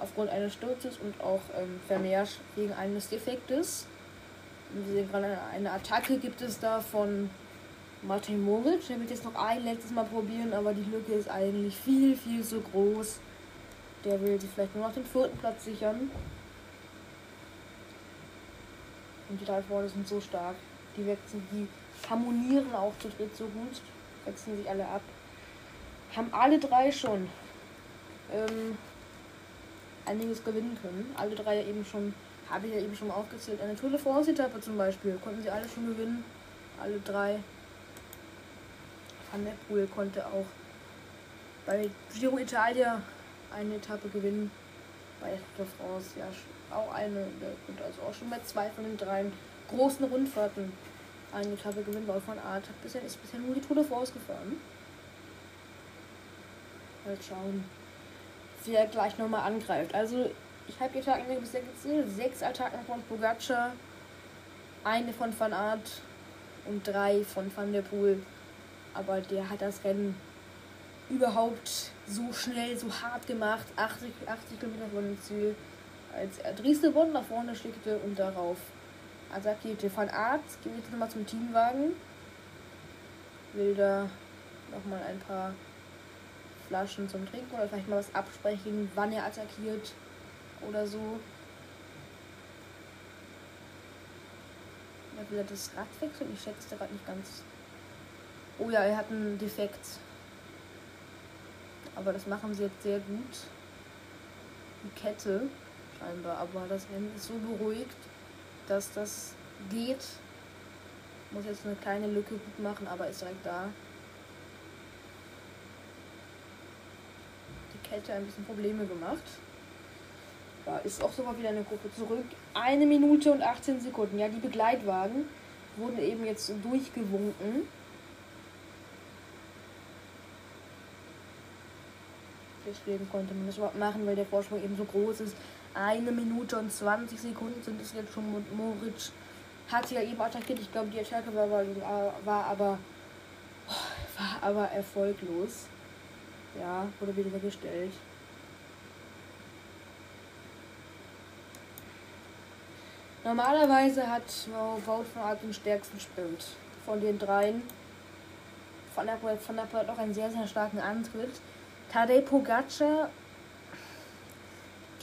Aufgrund eines Sturzes und auch ähm, Vermeersch wegen eines Defektes. Wir sehen gerade eine Attacke gibt es da von Martin Moritz. Der wird jetzt noch ein letztes Mal probieren, aber die Lücke ist eigentlich viel, viel zu groß. Der will sich vielleicht nur noch den vierten Platz sichern. Und die drei vorne sind so stark. Die wechseln, die harmonieren auch zu dritt so gut. Wechseln sich alle ab. Haben alle drei schon ähm, einiges gewinnen können. Alle drei eben schon, habe ich ja eben schon aufgezählt. Eine Tour de France-Etappe zum Beispiel. Konnten sie alle schon gewinnen. Alle drei. Van der Poel konnte auch bei Giro Italia eine Etappe gewinnen. Bei Tour de France ja auch eine und also auch schon bei zwei von den drei großen Rundfahrten eine Etappe gewinnen. Wolf von Art hat bisher, ist bisher nur die Tour de France gefahren. Mal schauen, wie er gleich nochmal angreift. Also ich habe die Attacken bisher gezählt. Sechs Attacken von Pogacar, eine von Van Art und drei von Van der Poel aber der hat das Rennen überhaupt so schnell, so hart gemacht. 80, 80 Kilometer von dem Ziel, als er Drieste Bond nach vorne schickte und darauf attackierte. Van Art geht jetzt nochmal zum Teamwagen. Will da nochmal ein paar Flaschen zum Trinken oder vielleicht mal was absprechen, wann er attackiert oder so. Er will das Rad wechseln? Ich schätze gerade nicht ganz. Oh ja, er hat einen Defekt. Aber das machen sie jetzt sehr gut. Die Kette scheinbar. Aber das Rennen ist so beruhigt, dass das geht. Muss jetzt eine kleine Lücke gut machen, aber ist direkt da. Kette ein bisschen Probleme gemacht. Ja, ist auch sogar wieder eine Gruppe zurück. Eine Minute und 18 Sekunden. Ja, die Begleitwagen wurden eben jetzt durchgewunken. Deswegen konnte man das überhaupt machen, weil der Vorsprung eben so groß ist. Eine Minute und 20 Sekunden sind es jetzt schon. Moritz hat ja eben attackiert. Ich glaube, die Attacke war, war, war aber war aber erfolglos. Ja, wurde wieder gestellt. Normalerweise hat Vote von Art den stärksten Sprint. Von den dreien. Von der Poel, der hat auch einen sehr, sehr starken Antritt. Tadej Pogacar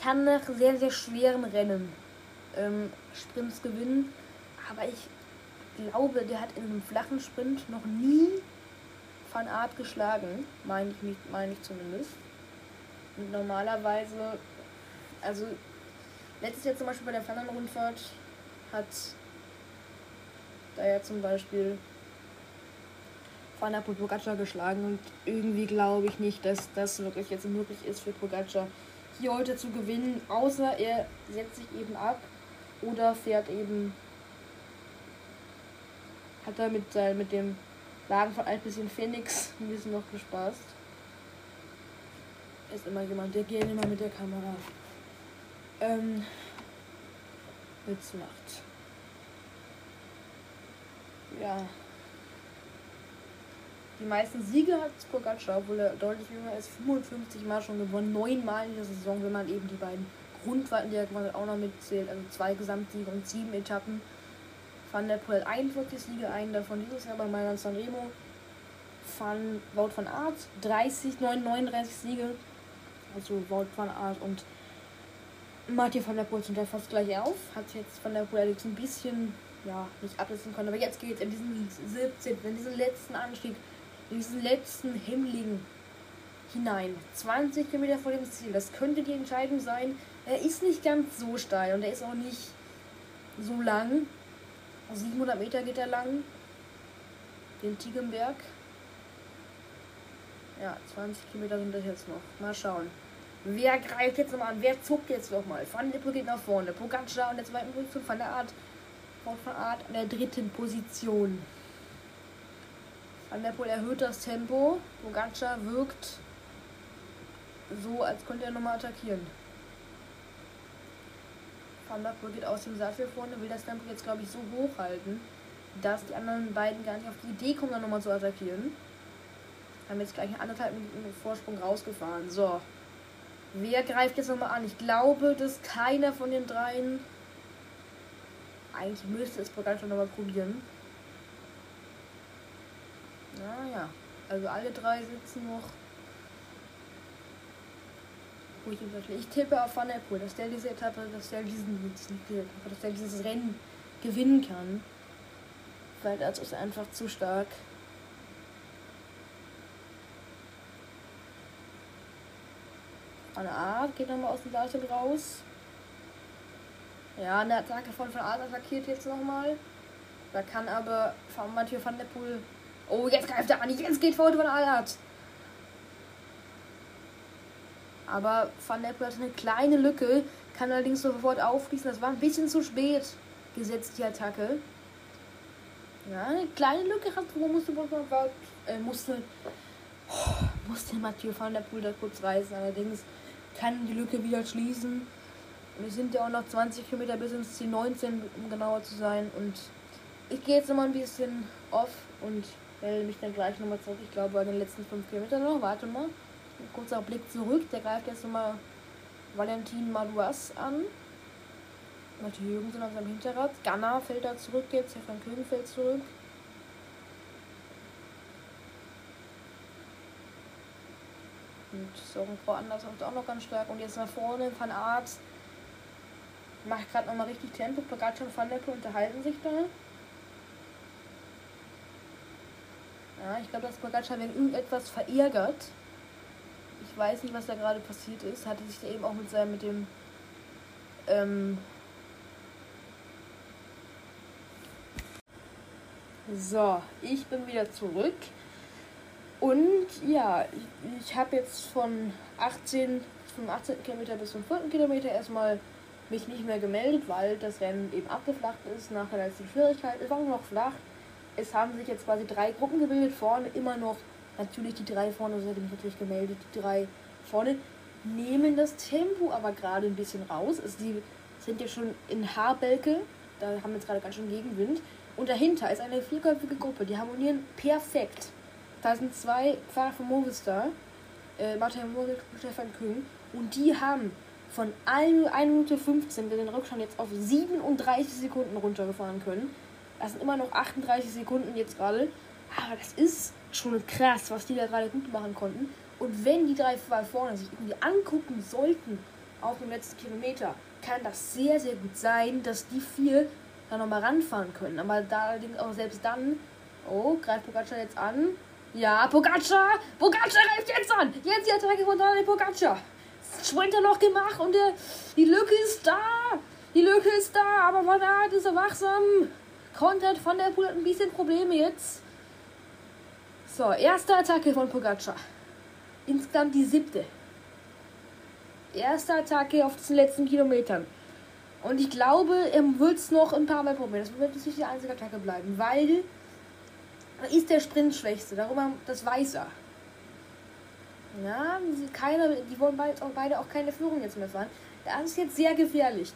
kann nach sehr, sehr schweren Rennen ähm, Sprints gewinnen. Aber ich glaube, der hat in einem flachen Sprint noch nie Van Art geschlagen. Meine ich, meine ich zumindest. Und normalerweise, also letztes Jahr zum Beispiel bei der Flandern-Rundfahrt hat da ja zum Beispiel Van der Pogacar geschlagen und irgendwie glaube ich nicht, dass das wirklich jetzt möglich ist für Pogacar hier heute zu gewinnen, außer er setzt sich eben ab oder fährt eben hat er mit, äh, mit dem Wagen von ein bisschen Phoenix ein bisschen noch gespaßt. Ist immer jemand, der geht immer mit der Kamera. Ähm, Witz macht. Ja. Die meisten Siege hat Pogacar, obwohl er deutlich jünger ist, 55 Mal schon gewonnen, neun Mal in der Saison, wenn man eben die beiden Grundfahrten, die er gewonnen hat, auch noch mitzählt. Also zwei Gesamtsiege und sieben Etappen. Van der Poel 41 Siege, einen davon dieses Jahr bei Mailand Sanremo. Van Wout van Aert 30, 39 Siege. Also Wout van Aert und Mathieu van der Poel sind ja fast gleich auf. Hat jetzt Van der Poel allerdings ein bisschen, ja, nicht absetzen können. Aber jetzt geht es in diesen 17., in diesen letzten Anstieg in diesen letzten Himmling hinein. 20 Kilometer vor dem Ziel. Das könnte die Entscheidung sein. Er ist nicht ganz so steil und er ist auch nicht so lang. 700 Meter geht er lang. Den Tiegenberg. Ja, 20 Kilometer sind das jetzt noch. Mal schauen. Wer greift jetzt nochmal an? Wer zuckt jetzt nochmal? Van Lippe geht nach vorne. Pogacar an der zweiten Position. Van der Art. Von Art an der dritten Position. Van der Poel erhöht das Tempo. Pogacar wirkt so, als könnte er nochmal attackieren. Van der Poel geht aus dem Sattel vorne, will das Tempo jetzt, glaube ich, so hoch halten, dass die anderen beiden gar nicht auf die Idee kommen, dann nochmal zu attackieren. Haben jetzt gleich einen anderthalb Minuten Vorsprung rausgefahren. So. Wer greift jetzt nochmal an? Ich glaube, dass keiner von den dreien. Eigentlich müsste es Pogacar nochmal probieren. Naja, also alle drei sitzen noch. Ruhig im Ich tippe auf Van der Poel, dass der diese Etappe, dass der diesen, dass der dieses Rennen gewinnen kann. Weil das ist einfach zu stark. Eine Art geht nochmal aus dem Sattel raus. Ja, eine Attacke von Van Art attackiert jetzt nochmal. Da kann aber Mathieu van der Poel Oh, jetzt greift er an. Jetzt geht Foto von Allard. Aber Van der Poel hat eine kleine Lücke, kann allerdings sofort aufschließen. Das war ein bisschen zu spät gesetzt, die Attacke. Ja, eine kleine Lücke hat, wo musste äh, musste, oh, musste Mathieu van der Poel da kurz reißen. Allerdings kann die Lücke wieder schließen. Es sind ja auch noch 20 Kilometer bis ins Ziel 19, um genauer zu sein. Und ich gehe jetzt nochmal ein bisschen off und melde mich dann gleich nochmal zurück. Ich glaube, bei den letzten fünf Kilometern noch. Warte mal. Kurzer Blick zurück. Der greift jetzt nochmal Valentin Madouas an. Mathieu Jürgensen auf seinem Hinterrad. Ganna fällt da zurück jetzt. Stefan Kögen fällt zurück. Und Soren Frau Anders ist auch noch ganz stark. Und jetzt nach vorne Van Art macht gerade nochmal richtig Tempo. Pogacar und Van der Poel unterhalten sich da. Ja, ich glaube, dass Pogacar wegen irgendetwas verärgert. Ich weiß nicht, was da gerade passiert ist. Hatte sich da eben auch mit seinem, mit dem, ähm So, ich bin wieder zurück. Und ja, ich, ich habe jetzt von 18, vom 18. Kilometer bis zum 4. Kilometer erstmal mich nicht mehr gemeldet, weil das Rennen eben abgeflacht ist nach der letzten Schwierigkeit. Es war noch flach es haben sich jetzt quasi drei Gruppen gebildet. Vorne immer noch, natürlich die drei vorne sind wirklich gemeldet. Die drei vorne nehmen das Tempo aber gerade ein bisschen raus. Also die sind ja schon in Haarbelke. Da haben wir jetzt gerade ganz schön Gegenwind. Und dahinter ist eine vierköpfige Gruppe. Die harmonieren perfekt. Da sind zwei Fahrer von Movistar. Äh, Martin Moritz und Stefan Küng. Und die haben von 1 Minute 15 wir den Rückstand jetzt auf 37 Sekunden runtergefahren können. Das sind immer noch 38 Sekunden jetzt gerade. Aber das ist schon krass, was die da gerade gut machen konnten. Und wenn die drei vorne sich irgendwie angucken sollten auf dem letzten Kilometer, kann das sehr, sehr gut sein, dass die vier da nochmal ranfahren können. Aber da allerdings auch selbst dann, oh, greift Pogacar jetzt an. Ja, Pogacar! Pogacar greift jetzt an! Jetzt die Attacke von Daniel Pogacar! Sprinter noch gemacht und der, die Lücke ist da! Die Lücke ist da, aber Van Aert ist er wachsam. Kontert von der Pool hat ein bisschen Probleme jetzt. So, erste Attacke von Pogacar. Insgesamt die siebte. Erste Attacke auf den letzten Kilometern. Und ich glaube, er wird es noch ein paar Mal probieren. Das wird nicht die einzige Attacke bleiben, weil er ist der Sprintschwächste. Darüber, das weiß er. Ja, keine, die wollen beide auch keine Führung jetzt mehr fahren. Das ist jetzt sehr gefährlich.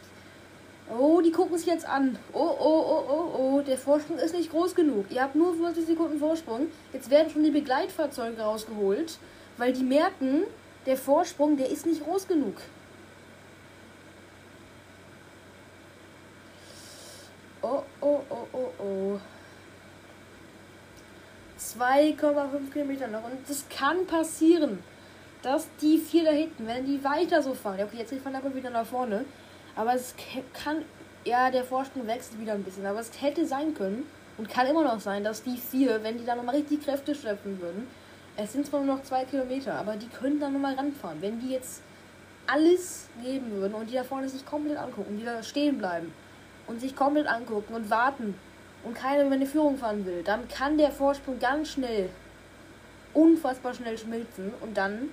Oh, die gucken sich jetzt an. Oh, oh, oh, oh, oh. Der Vorsprung ist nicht groß genug. Ihr habt nur 40 Sekunden Vorsprung. Jetzt werden schon die Begleitfahrzeuge rausgeholt, weil die merken, der Vorsprung, der ist nicht groß genug. Oh, oh, oh, oh, oh. 2,5 Kilometer noch. Und das kann passieren, dass die vier da hinten, wenn die weiter so fahren. Okay, jetzt fahren aber wieder nach vorne. Aber es kann, ja, der Vorsprung wächst wieder ein bisschen. Aber es hätte sein können und kann immer noch sein, dass die vier, wenn die da nochmal richtig Kräfte schöpfen würden, es sind zwar nur noch zwei Kilometer, aber die können da nochmal ranfahren. Wenn die jetzt alles geben würden und die da vorne sich komplett angucken, die da stehen bleiben und sich komplett angucken und warten und keiner mehr eine Führung fahren will, dann kann der Vorsprung ganz schnell, unfassbar schnell schmilzen und dann,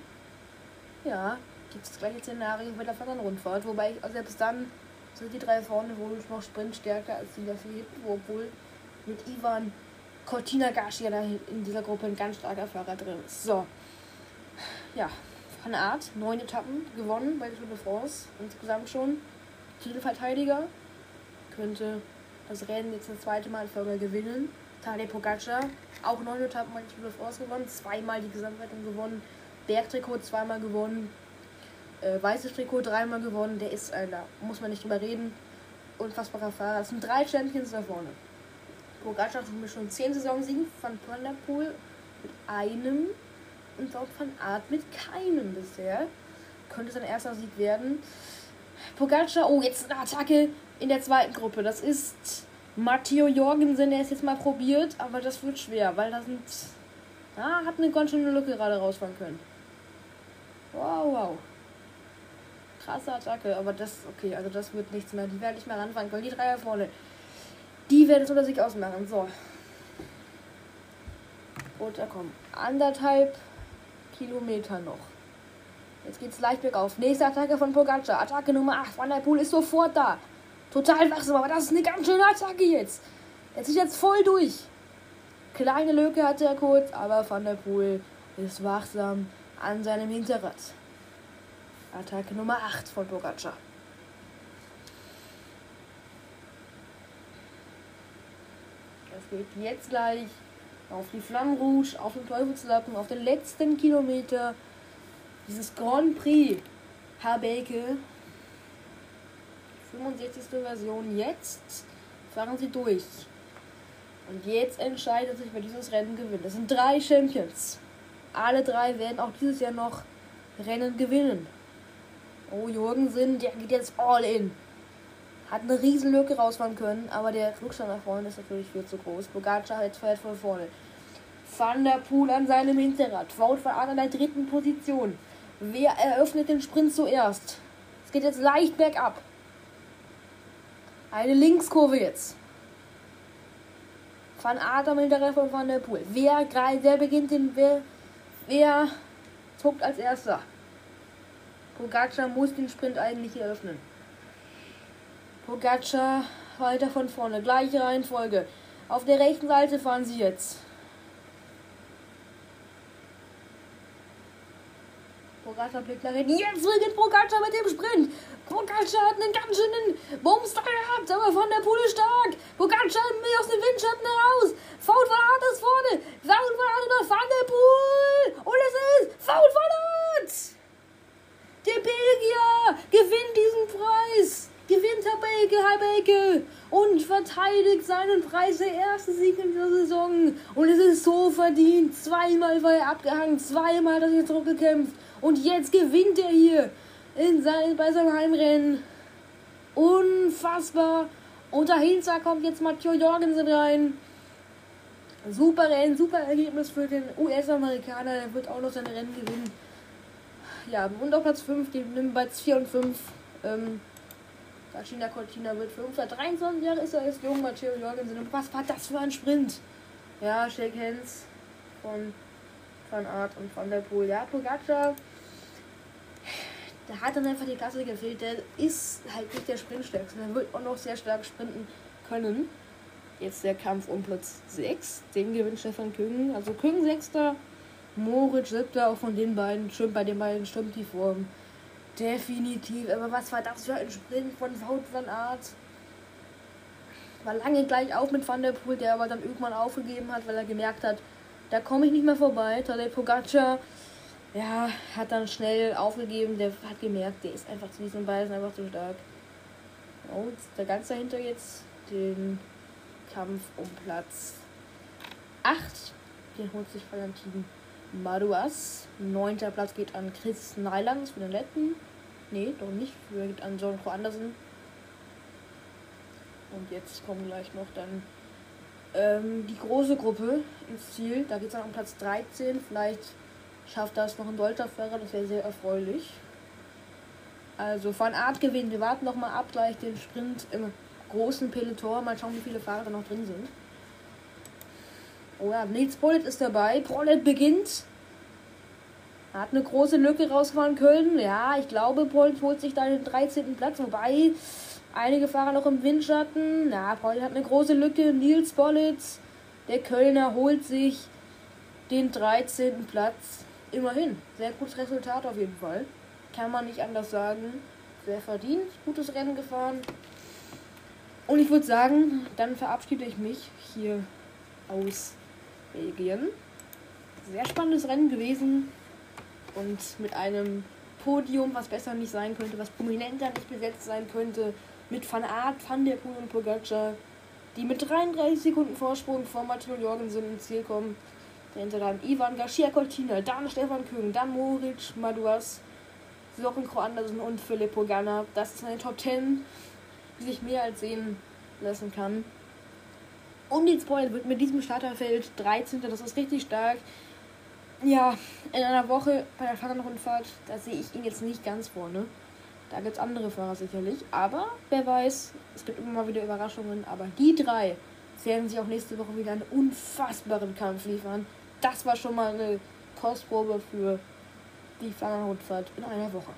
ja, das gleiche Szenario bei der Rundfahrt, wobei also selbst dann sind die drei vorne wohl noch sprintstärker als die da hinten, obwohl mit Ivan Cortina Garcia da in dieser Gruppe ein ganz starker Fahrer drin ist. So, ja, von Art, neun Etappen gewonnen bei der Tour de France, insgesamt schon Titelverteidiger, könnte das Rennen jetzt das zweite Mal in Folge gewinnen. Tadej Pogacar, auch neun Etappen bei der Tour de France gewonnen, zweimal die Gesamtwertung gewonnen, Bergtrikot zweimal gewonnen, äh, weißes Trikot dreimal gewonnen. Der ist einer, muss man nicht drüber reden. Unfassbarer Fahrer. Es sind drei Champions da vorne. Pogacar hat schon zehn Saisonsiegen, von Pool mit einem und Wout van Art mit keinem bisher. Könnte sein erster Sieg werden. Pogacar, oh, jetzt eine Attacke in der zweiten Gruppe. Das ist Matteo Jorgensen, der ist jetzt mal probiert, aber das wird schwer, weil da sind. Ah, hat eine ganz schöne Lücke gerade rausfahren können. Wow, wow. Krasse Attacke, aber das, okay, also das wird nichts mehr. Die werden nicht mehr ranfahren können. Die drei vorne. Die werden es unter sich ausmachen. So. Runter kommen. Anderthalb Kilometer noch. Jetzt geht's leicht bergauf. Nächste Attacke von Pogacar. Attacke Nummer 8. Van der Poel ist sofort da. Total wachsam, aber das ist eine ganz schöne Attacke jetzt. Er zieht jetzt voll durch. Kleine Lücke hat er kurz, aber Van der Poel ist wachsam an seinem Hinterrad. Attacke Nummer 8 von Pogacar. Das geht jetzt gleich auf die Flamme Rouge, auf den Teufelslappen, auf den letzten Kilometer dieses Grand Prix Habeke. 65. Version. Jetzt fahren sie durch. Und jetzt entscheidet sich, wer dieses Rennen gewinnt. Das sind drei Champions. Alle drei werden auch dieses Jahr noch Rennen gewinnen. Oh, Jorgensen, der geht jetzt all in. Hat eine riesen Lücke rausfahren können, aber der Rückstand nach vorne ist natürlich viel zu groß. Pogacar jetzt fährt von vorne. Van der Poel an seinem Hinterrad. Wout van Aert an der dritten Position. Wer eröffnet den Sprint zuerst? Es geht jetzt leicht bergab. Eine Linkskurve jetzt. Van Aert am Hinterrad von Van der Poel. Wer, wer beginnt den... Wer, wer zuckt als erster? Pogacar muss den Sprint eigentlich eröffnen. Pogacar weiter von vorne. Gleiche Reihenfolge. Auf der rechten Seite fahren sie jetzt. Pogacar blickt nach hinten. Jetzt beginnt Pogacar mit dem Sprint. Pogacar hat einen ganz schönen Bums gehabt, aber von der Pulle stark. Pogacar aus dem Windschatten heraus. Foul von Art ist vorne. Foul von Art nach Van der Poel. Und es ist Foul von Art. Belgier! Gewinnt diesen Preis! Gewinnt Herr Belke, Herr Belke! Und verteidigt seinen Preis der ersten Sieg in der Saison. Und es ist so verdient. Zweimal war er abgehangen, zweimal hat er sich zurückgekämpft. Und jetzt gewinnt er hier in sein, bei seinem Heimrennen. Unfassbar. Und dahinter kommt jetzt Matteo Jorgensen rein. Super Rennen, super Ergebnis für den US-Amerikaner. Der wird auch noch sein Rennen gewinnen. Ja, und auf Platz 5 die Platz 4 und 5. Ähm, China Cortina wird 5. 23 Jahre ist er, ist jung, Matteo Jorgensen. Und was war das für ein Sprint? Ja, Shake Hands von Van Art und Van der Poel. Ja, Pogacar, der hat dann einfach die Klasse gefehlt. Der ist halt nicht der Sprintstärkste. Der wird auch noch sehr stark sprinten können. Jetzt der Kampf um Platz 6. Den gewinnt Stefan Küng. Also Küng 6. Moritz 7. Auch von den beiden stimmt, bei den beiden stimmt die Form. Definitiv. Aber was war das für ein Sprint von Wout van Art? War lange gleich auf mit Van der Poel, der aber dann irgendwann aufgegeben hat, weil er gemerkt hat, da komme ich nicht mehr vorbei. Tadej Pogacar, ja, hat dann schnell aufgegeben. Der hat gemerkt, der ist einfach zu diesen beiden einfach zu stark. Und der ganz dahinter jetzt den Kampf um Platz 8. Den holt sich Valentin Maduas. Neunter Platz geht an Chris Nylands für den letzten. Nee, doch nicht. Für geht an John Andersen. Und jetzt kommen gleich noch dann ähm, die große Gruppe ins Ziel. Da geht es dann um Platz 13. Vielleicht schafft das noch ein deutscher Fahrer. Das wäre sehr erfreulich. Also von Art gewinnen. Wir warten noch mal ab gleich den Sprint im großen Peloton. Mal schauen, wie viele Fahrer noch drin sind. Oh ja, Nils Pollitt ist dabei. Pollitt beginnt. Hat eine große Lücke rausgefahren Köln. Ja, ich glaube, Pollitt holt sich da den 13. Platz. Wobei einige Fahrer noch im Windschatten. Ja, Pollitt hat eine große Lücke. Nils Pollitt, der Kölner, holt sich den 13. Platz. Immerhin. Sehr gutes Resultat auf jeden Fall. Kann man nicht anders sagen. Sehr verdient. Gutes Rennen gefahren. Und ich würde sagen, dann verabschiede ich mich hier aus Belgien. Sehr spannendes Rennen gewesen und mit einem Podium, was besser nicht sein könnte, was prominenter nicht besetzt sein könnte, mit Van Aert, Van der Poel und Pogacar, die mit 33 Sekunden Vorsprung vor Matteo Jorgensen ins Ziel kommen. Dahinter dann Ivan Garcia Cortina, dann Stefan Kühn, dann Moritz Maduas, Soren Kro Andersen und Filippo Ganna. Das ist eine Top 10, die sich mehr als sehen lassen kann. Um den Spoiler wird mit diesem Starterfeld 13. Das ist richtig stark. Ja, in einer Woche bei der Fahrradrundfahrt, da sehe ich ihn jetzt nicht ganz vorne. Da gibt es andere Fahrer sicherlich. Aber wer weiß, es gibt immer mal wieder Überraschungen. Aber die drei werden sich auch nächste Woche wieder einen unfassbaren Kampf liefern. Das war schon mal eine Kostprobe für die Fahrradrundfahrt in einer Woche.